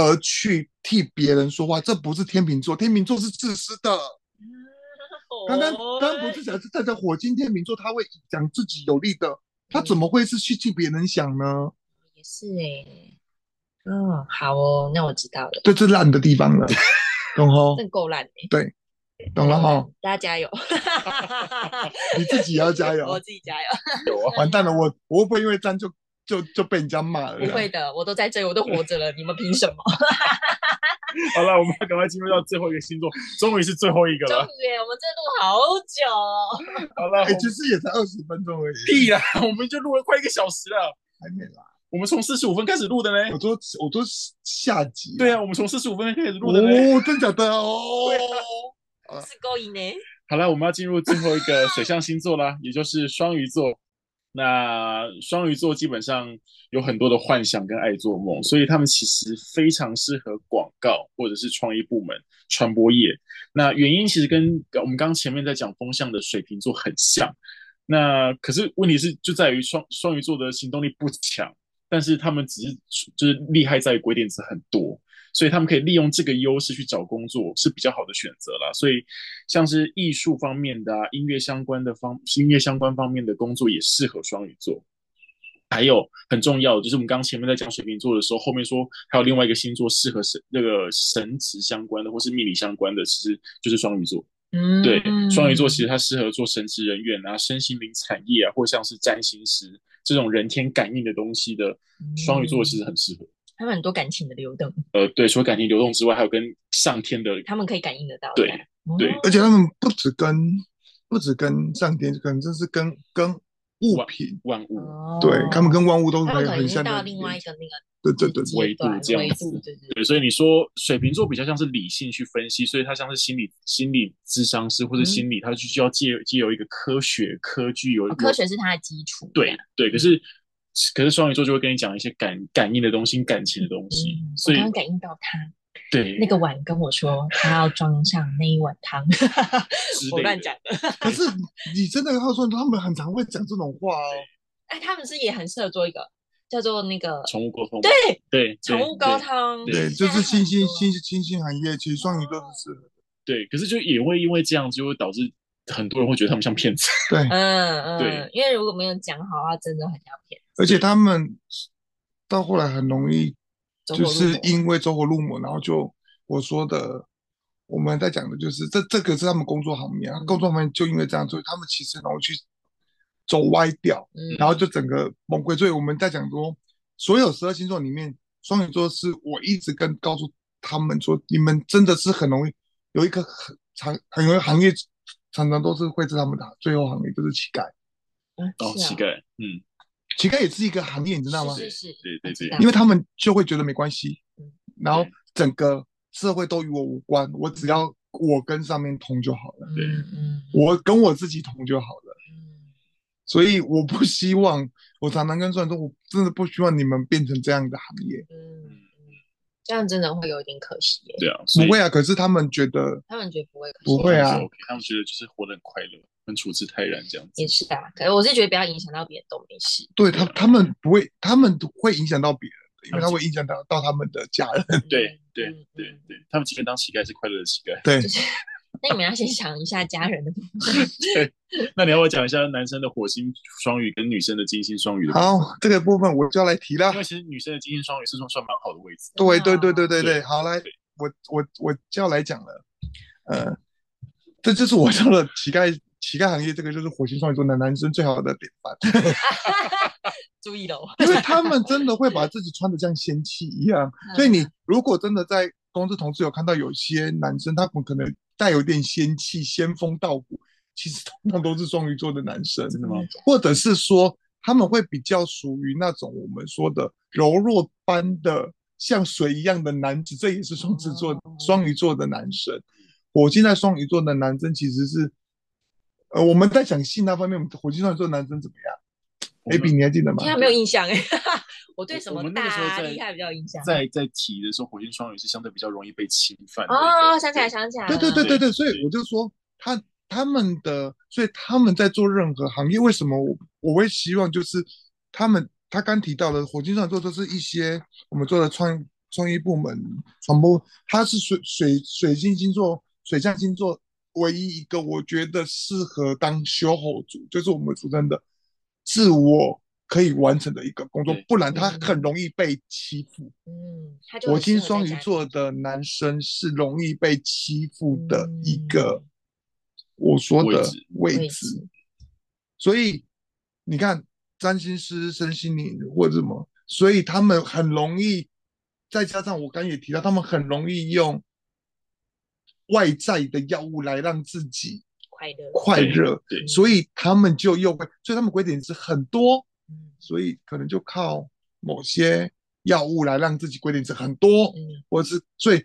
S3: 而去替别人说话，这不是天秤座，天秤座是自私的。(laughs) 刚刚刚刚不是讲是带着火星天秤座，他会讲自己有利的，他怎么会是去替别人想呢？
S1: 也是哎、欸，嗯，好哦，那我知道了。
S3: 这是烂的地方了，(laughs) 懂吼？
S1: 真够烂的。
S3: 对，懂了哈。
S1: 大家加油。(laughs)
S3: 你自己也要加油。
S1: 我自己加油。
S3: 有啊，完蛋了，我我会不会因为这样就？就就被人家骂了。
S1: 不会的，我都在这里，我都活着了，你们凭什么？(laughs) (laughs)
S2: 好了，我们要赶快进入到最后一个星座，终于是最后一个了。终于，
S1: 我们这录好久哦。(laughs)
S2: 好了，
S3: 欸，其实也才二十分钟而已。
S2: 屁啦，我们就录了快一个小时了，
S3: 还没啦。
S2: 我们从四十五分开始录的呢。
S3: 我都我都下集。
S2: 对啊，我们从四十五分开始录的呢。
S3: 哦，真假的哦。
S1: 是勾引呢。
S2: 好了，我们要进入最后一个水象星座啦，也就是双鱼座。那双鱼座基本上有很多的幻想跟爱做梦，所以他们其实非常适合广告或者是创意部门、传播业。那原因其实跟我们刚前面在讲风向的水瓶座很像。那可是问题是就在于双双鱼座的行动力不强，但是他们只是就是厉害在于鬼点子很多。所以他们可以利用这个优势去找工作是比较好的选择啦。所以像是艺术方面的啊，音乐相关的方，音乐相关方面的工作也适合双鱼座。还有很重要的就是我们刚刚前面在讲水瓶座的时候，后面说还有另外一个星座适合神那个神职相关的或是命理相关的，其实就是双鱼座。嗯，对，双鱼座其实它适合做神职人员啊、身心灵产业啊，或像是占星师这种人天感应的东西的，双鱼座其实很适合。
S1: 他们很多感情的流动，
S2: 呃，对，除了感情流动之外，还有跟上天的，
S1: 他们可以感应得到，
S2: 对对，
S3: 而且他们不止跟不止跟上天，可能就是跟跟物品。
S2: 万物，
S3: 对他们跟万物都是很像
S1: 到另外一个那
S3: 个对对对
S2: 维度这样子，对对对，所以你说水瓶座比较像是理性去分析，所以他像是心理心理智商师或者心理，他就需要借借由一个科学科具有
S1: 科学是他的基础，
S2: 对对，可是。可是双鱼座就会跟你讲一些感感应的东西、感情的东西，
S1: 嗯、
S2: 所以
S1: 我刚刚感应到他，
S2: 对
S1: 那个碗跟我说他要装上那一碗汤，我乱讲的。(laughs)
S3: 可是你真的要说，他们很常会讲这种话哦。
S1: 哎，他们是也很适合做一个叫做那个
S2: 宠物沟通，
S1: 对
S2: 对，
S1: 宠物沟通，
S3: 对，就是新兴新新兴行业，其实双鱼座是适合的。
S2: 对，可是就也会因为这样，就会导致。很多人会觉得他们像骗子，(laughs)
S3: 对，
S1: 嗯嗯，对，因为如果没有讲好话，真的很像骗子。
S3: 而且他们到后来很容易，就是因为走火入魔，然后就我说的，我们在讲的就是这这个是他们工作行业啊，工作方面就因为这样，所以他们其实然后去走歪掉，然后就整个崩溃。所以我们在讲说，所有十二星座里面，双鱼座是我一直跟告诉他们说，你们真的是很容易有一个很常很容易行业。常常都是会是他们的最后行业，就是乞丐。
S2: 哦，乞丐，嗯，
S3: 乞丐也是一个行业，你知道吗？
S1: 是是，
S2: 对对对，
S3: 因为他们就会觉得没关系，然后整个社会都与我无关，我只要我跟上面通就好了，
S2: 对，
S3: 我跟我自己通就好了，所以我不希望，我常常跟双鱼说，我真的不希望你们变成这样的行业，嗯。
S1: 这样真的会有一点可惜耶。
S2: 对啊，
S3: 不会啊。可是他们觉得，
S1: 他们觉得不会可惜，
S3: 不会啊。
S2: 他们觉得就是活得很快乐，很处之泰然这样子。
S1: 也是啊，可是我是觉得不要影响到别人都没事。
S3: 对他，他们不会，他们会影响到别人的，因为他会影响到到他们的家人。
S2: 对对对对，他们即便当乞丐是快乐的乞丐。
S3: 对。
S1: 那你们要先想一下家人的部分。(laughs)
S2: 对，那你要我讲一下男生的火星双鱼跟女生的金星双鱼的。
S3: 好，这个部分我就要来提了。
S2: 因为其实女生的金星双鱼是算算蛮好的位置。
S3: 对对对对对对，好来，我我我就要来讲了。呃，这就是我说的乞丐乞丐行业，这个就是火星双鱼座的男生最好的典范。(laughs)
S1: 注意喽，
S3: 因为他们真的会把自己穿得像仙气一样，(laughs) 所以你如果真的在公司同事有看到有些男生，他们可能。带有点仙气、仙风道骨，其实通常都是双鱼座的男生，真的吗？或者是说他们会比较属于那种我们说的柔弱般的像水一样的男子，这也是双子座、双鱼座的男生。火星在双鱼座的男生其实是，呃，我们在讲性那方面，火星双鱼男生怎么样？AB，你还记得吗？
S1: 现在没有印象哎，(laughs) 我对什
S2: 么
S1: 大
S2: 在
S1: 厉害比较有印象。
S2: 在在提的时候，火星双鱼是相对比较容易被侵犯。
S1: 哦，想起来，想起
S3: 来，对对对对
S2: 对，
S3: 所以我就说他他们的，所以他们在做任何行业，为什么我我会希望就是他们他刚提到的火星双鱼座都是一些我们做的创创意部门传播，他是水水水星星座水象星座唯一一个我觉得适合当修后组，就是我们俗称的自我可以完成的一个工作，不然他很容易被欺负。
S1: 嗯，
S3: 火星双鱼座的男生是容易被欺负的一个，我说的位置，
S1: 位置
S3: 所以你看占星师、身心灵或者什么，所以他们很容易，再加上我刚也提到，他们很容易用外在的药物来让自己
S1: 快乐。
S3: 快
S2: 乐，
S3: 所以他们就又会，所以他们鬼点子很多，所以可能就靠某些药物来让自己鬼点子很多，
S1: 嗯，
S3: 或者是最，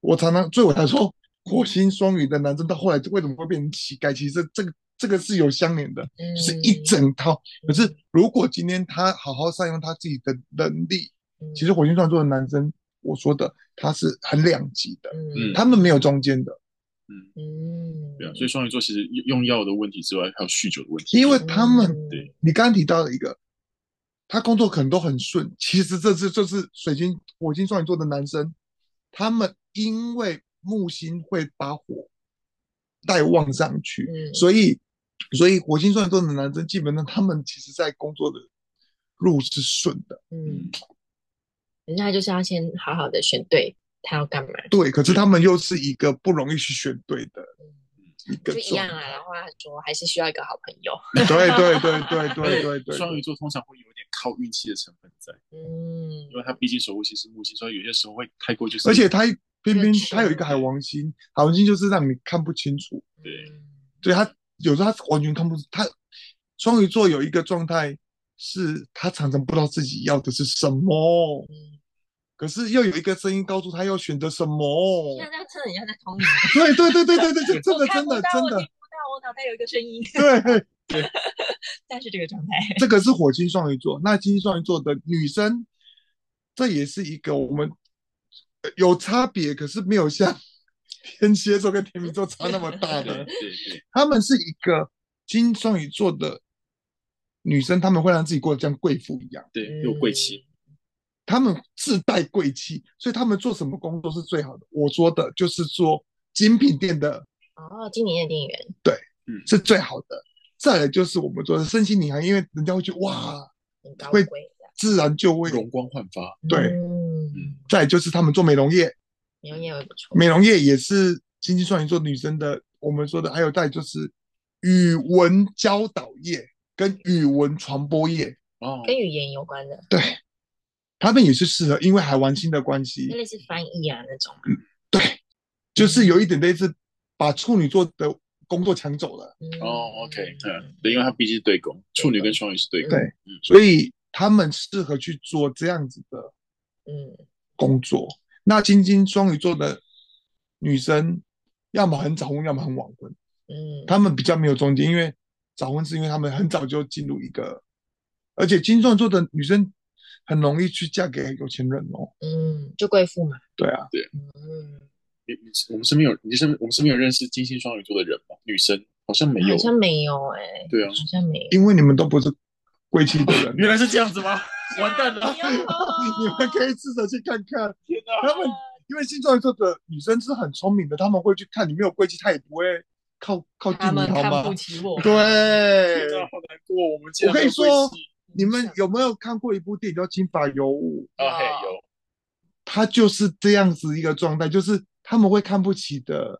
S3: 我常常，所以我才说火星双鱼的男生到后来为什么会变成乞丐？其实这个这个是有相连的，
S1: 嗯
S3: 是一整套。可是如果今天他好好善用他自己的能力，
S1: 嗯。
S3: 其实火星双鱼座的男生，我说的他是很两极的，
S1: 嗯。
S3: 他们没有中间的，
S1: 嗯，
S2: 对啊，所以双鱼座其实用药的问题之外，还有酗酒的问题。
S3: 因为他们，
S2: 对。
S3: 你刚刚提到的一个，他工作可能都很顺，其实这是就是水晶火星双鱼座的男生，他们因为木星会把火带旺上去，
S1: 嗯。
S3: 所以所以火星双鱼座的男生基本上他们其实在工作的路是顺的，
S1: 嗯，人家就是要先好好的选对他要干嘛，
S3: 对，可是他们又是一个不容易去选对的一个
S1: 就一样啊。然后他说还是需要一个好朋友，(laughs)
S3: 对对对对对对对，
S2: 双鱼座通常会有点靠运气的成分在，
S1: 嗯。
S2: 因为他毕竟守护星是木星，所以有些时候会太过就是，
S3: 而且他偏偏他有一个海王星，海王星就是让你看不清楚，
S2: 对
S3: 对他有时候他完全看不他双鱼座有一个状态是他常常不知道自己要的是什么，
S1: 嗯，
S3: 可是又有一个声音告诉他要选择什么。
S1: 现在真的很像在通灵，(laughs)
S3: 对对对对对对，这真的真的真的
S1: 我听不到，我脑袋有一个声音，
S3: 对，(laughs)
S1: 但是这个状态，
S3: 这个是火星双鱼座。那金星双鱼座的女生，这也是一个我们呃有差别，可是没有像天蝎座跟天秤座差那么大的。
S2: 对对对，
S3: 他们是一个金双鱼座的女生，他们会让自己过得像贵妇一样，
S2: 对有贵气，
S3: 他们自带贵气，所以他们做什么工作是最好的？我说的就是做精品店的
S1: 哦，精品店店员。
S3: 对，是最好的。再来就是我们做的身心灵行，因为人家会觉得哇，
S1: 很高贵，
S3: 自然就会。
S2: 容光焕发，
S3: 对。
S1: 嗯，
S3: 再来就是他们做美容业，
S1: 美容业也不错，
S3: 美容业也是金星双鱼座女生的，我们说的。还有再来就是语文教导业跟语文传播业，
S2: 哦，
S1: 跟语言有关的，
S3: 对，他们也是适合，因为海王星的关系，
S1: 类似翻译啊那种，
S3: 嗯对，就是有一点类似把处女座的工作抢走了，
S1: 嗯。
S2: 哦，OK，嗯，对，因为他毕竟是对宫，处女跟双鱼是对宫，
S3: 对
S2: 嗯，
S3: 所以他们适合去做这样子的
S1: 嗯。
S3: 工作。那金金双鱼座的女生，要么很早婚，要么很晚婚，
S1: 嗯，
S3: 他们比较没有中间，因为早婚是因为他们很早就进入一个，而且金双鱼座的女生很容易去嫁给有钱人哦。
S1: 嗯，就贵妇嘛，
S3: 对啊，
S1: 嗯，
S2: 你你我们身边有，你身我们身边有认识金星双鱼座的人吗？女生好像没有
S1: 好，像没有哎，
S2: 对啊
S1: 好，像没有，
S3: 因为你们都不是贵气的人，
S2: 原来是这样子吗？(laughs) 完蛋了，
S3: 你们可以试着去看看。
S2: 天哪！
S3: 他们因为星座座的女生是很聪明的，他们会去看你没有贵气，他也不会靠靠近
S1: 他
S3: 你，好
S1: 吗看不？起我，
S2: 对好难过，我们
S3: 我跟你
S2: 说
S3: 你们有没有看过一部电影叫《金发尤物》？
S2: 啊，嘿，有，
S3: 他就是这样子一个状态，就是他们会看不起的，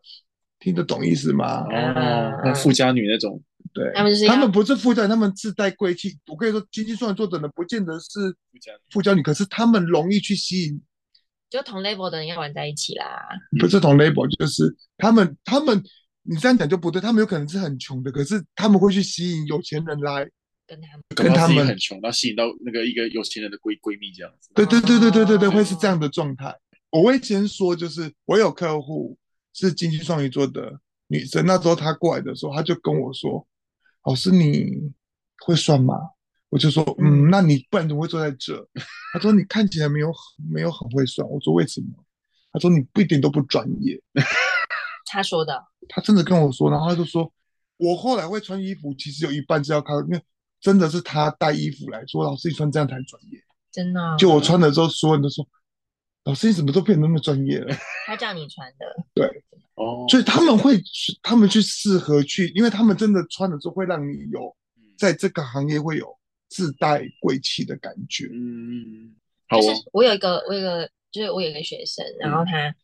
S3: 听得懂意思吗？
S2: 哦，那富家女那种，
S3: 对，
S1: 他们就是
S3: 他们不是富家，他们自带贵气。我跟你说，经济双鱼座的人不见得是
S2: 富家女，
S3: 富家女，可是他们容易去吸引，
S1: 就同 level 的人要玩在一起啦，
S3: 不是同 label，就是他们他们，你这样讲就不对，他们有可能是很穷的，可是他们会去吸引有钱人来。
S1: 跟他们，
S3: 跟他
S2: 们很穷，然后吸引到那个一个有钱人的闺闺蜜这样子。
S3: 对对对对对对对，
S1: 哦
S3: 会是这样的状态。我会先说，就是我有客户是金星双鱼座的女生。那时候她过来的时候，她就跟我说：“老师，你会算吗？”我就说：“嗯，那你不然怎么会坐在这？” (laughs) 她说：“你看起来没有没有很会算。”我说：“为什么？”她说：“你不一点都不专业。(laughs) ”
S1: 她说的，
S3: 她真的跟我说，然后她就说：“我后来会穿衣服，其实有一半是要靠，因为真的是他带衣服来说，老师你穿这样才专业。”
S1: 真的、哦，
S3: 就我穿了之后，所有人都说：“老师，你怎么都变得那么专业了？”
S1: 他叫你穿的，
S3: 对，哦，所以他们会去，他们去适合去，因为他们真的穿了之后会让你有在这个行业会有自带贵气的感觉。
S2: 嗯，
S1: 好、哦，就是我有一个，我有一个，就是我有一个学生，然后他，嗯、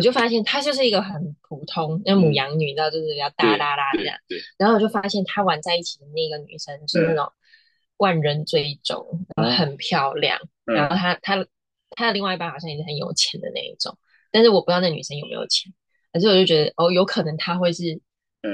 S1: 我就发现她就是一个很普通，那母羊女，你知道，就是比较大啦啦这样。对，然后我就发现她玩在一起的那个女生是那种。万人追踪，然后很漂亮，嗯、然后她她她的另外一半好像也是很有钱的那一种，但是我不知道那女生有没有钱，可是我就觉得哦，有可能她会是，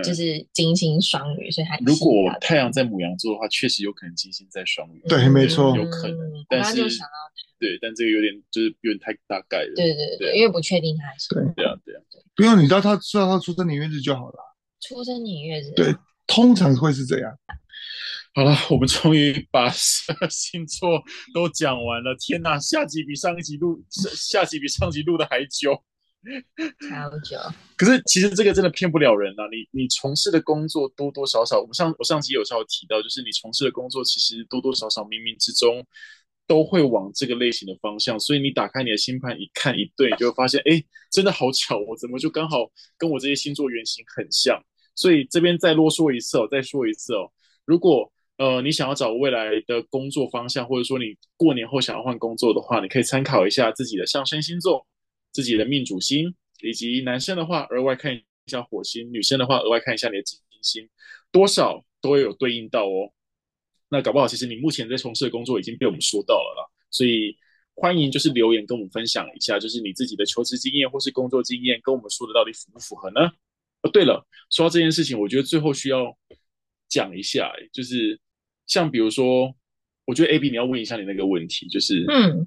S1: 就是金星双鱼，所以她
S2: 如果太阳在母羊座的话，确实有可能金星在双鱼，
S3: 对，没错，
S2: 有可能，但是就想到对，但这个有点就是有点太大概了，
S1: 对对对，因为不确定他是，
S3: 对。
S2: 对啊对啊，
S3: 不用你知道他知道他出生年月日就好了，
S1: 出生年月日，
S3: 对，通常会是这样。(laughs)
S2: 好了，我们终于把星座都讲完了。天哪，下集比上一集录，下集比上集录的还久，(laughs)
S1: 超久。
S2: 可是其实这个真的骗不了人啊！你你从事的工作多多少少，我上我上集有稍微提到，就是你从事的工作其实多多少少冥冥之中都会往这个类型的方向。所以你打开你的星盘一看一对，你就会发现，哎，真的好巧，我怎么就刚好跟我这些星座原型很像？所以这边再啰嗦一次哦，再说一次哦，如果。呃，你想要找未来的工作方向，或者说你过年后想要换工作的话，你可以参考一下自己的上升星座、自己的命主星，以及男生的话额外看一下火星，女生的话额外看一下你的金星，多少都会有对应到哦。那搞不好其实你目前在从事的工作已经被我们说到了啦，所以欢迎就是留言跟我们分享一下，就是你自己的求职经验或是工作经验跟我们说的到底符不符合呢？哦，对了，说到这件事情，我觉得最后需要讲一下，就是。像比如说，我觉得 AB 你要问一下你那个问题，就是，嗯，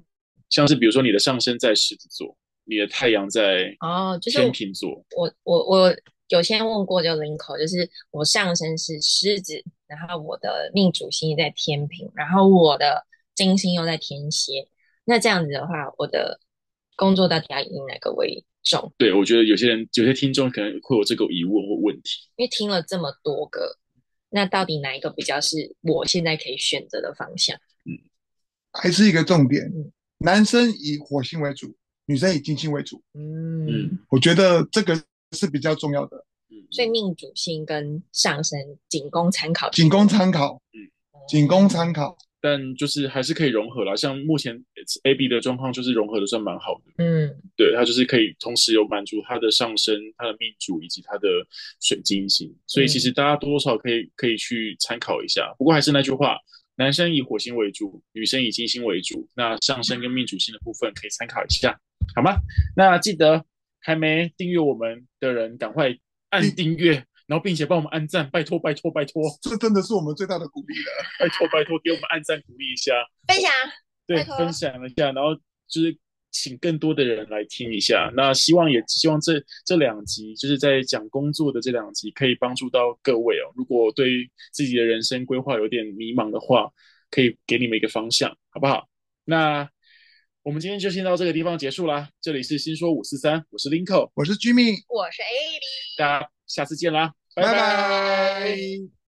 S2: 像是比如说你的上升在狮子座，你的太阳在哦，就是天秤座。
S1: 我我我有先问过就 Linko，就是我上身是狮子，然后我的命主星在天平，然后我的金星又在天蝎。那这样子的话，我的工作到底要以哪个为重？
S2: 对，我觉得有些人有些听众可能会有这个疑问或问题，
S1: 因为听了这么多个。那到底哪一个比较是我现在可以选择的方向？
S3: 嗯，还是一个重点。嗯，男生以火星为主，女生以金星为主。嗯，我觉得这个是比较重要的。
S1: 嗯，所以命主星跟上升仅供参考，
S3: 仅供参考。嗯，仅供参考。
S2: 但就是还是可以融合啦，像目前 A B 的状况就是融合的算蛮好的。
S1: 嗯，
S2: 对，它就是可以同时有满足它的上升、它的命主以及它的水晶星，所以其实大家多多少少可以可以去参考一下。不过还是那句话，男生以火星为主，女生以金星为主，那上升跟命主星的部分可以参考一下，好吗？那记得还没订阅我们的人，赶快按订阅。然后，并且帮我们按赞，拜托，拜托，拜托，
S3: 这真的是我们最大的鼓励了。
S2: 拜托，拜托，给我们按赞鼓励一下，
S1: 分享，
S2: 对，分享一下，然后就是请更多的人来听一下。那希望也希望这这两集就是在讲工作的这两集，可以帮助到各位哦。如果对于自己的人生规划有点迷茫的话，可以给你们一个方向，好不好？那我们今天就先到这个地方结束啦。这里是新说五四三，我是 Linko，
S3: 我是 Jimmy，
S1: 我是 AB，
S2: 大家下次见啦。
S3: 拜拜。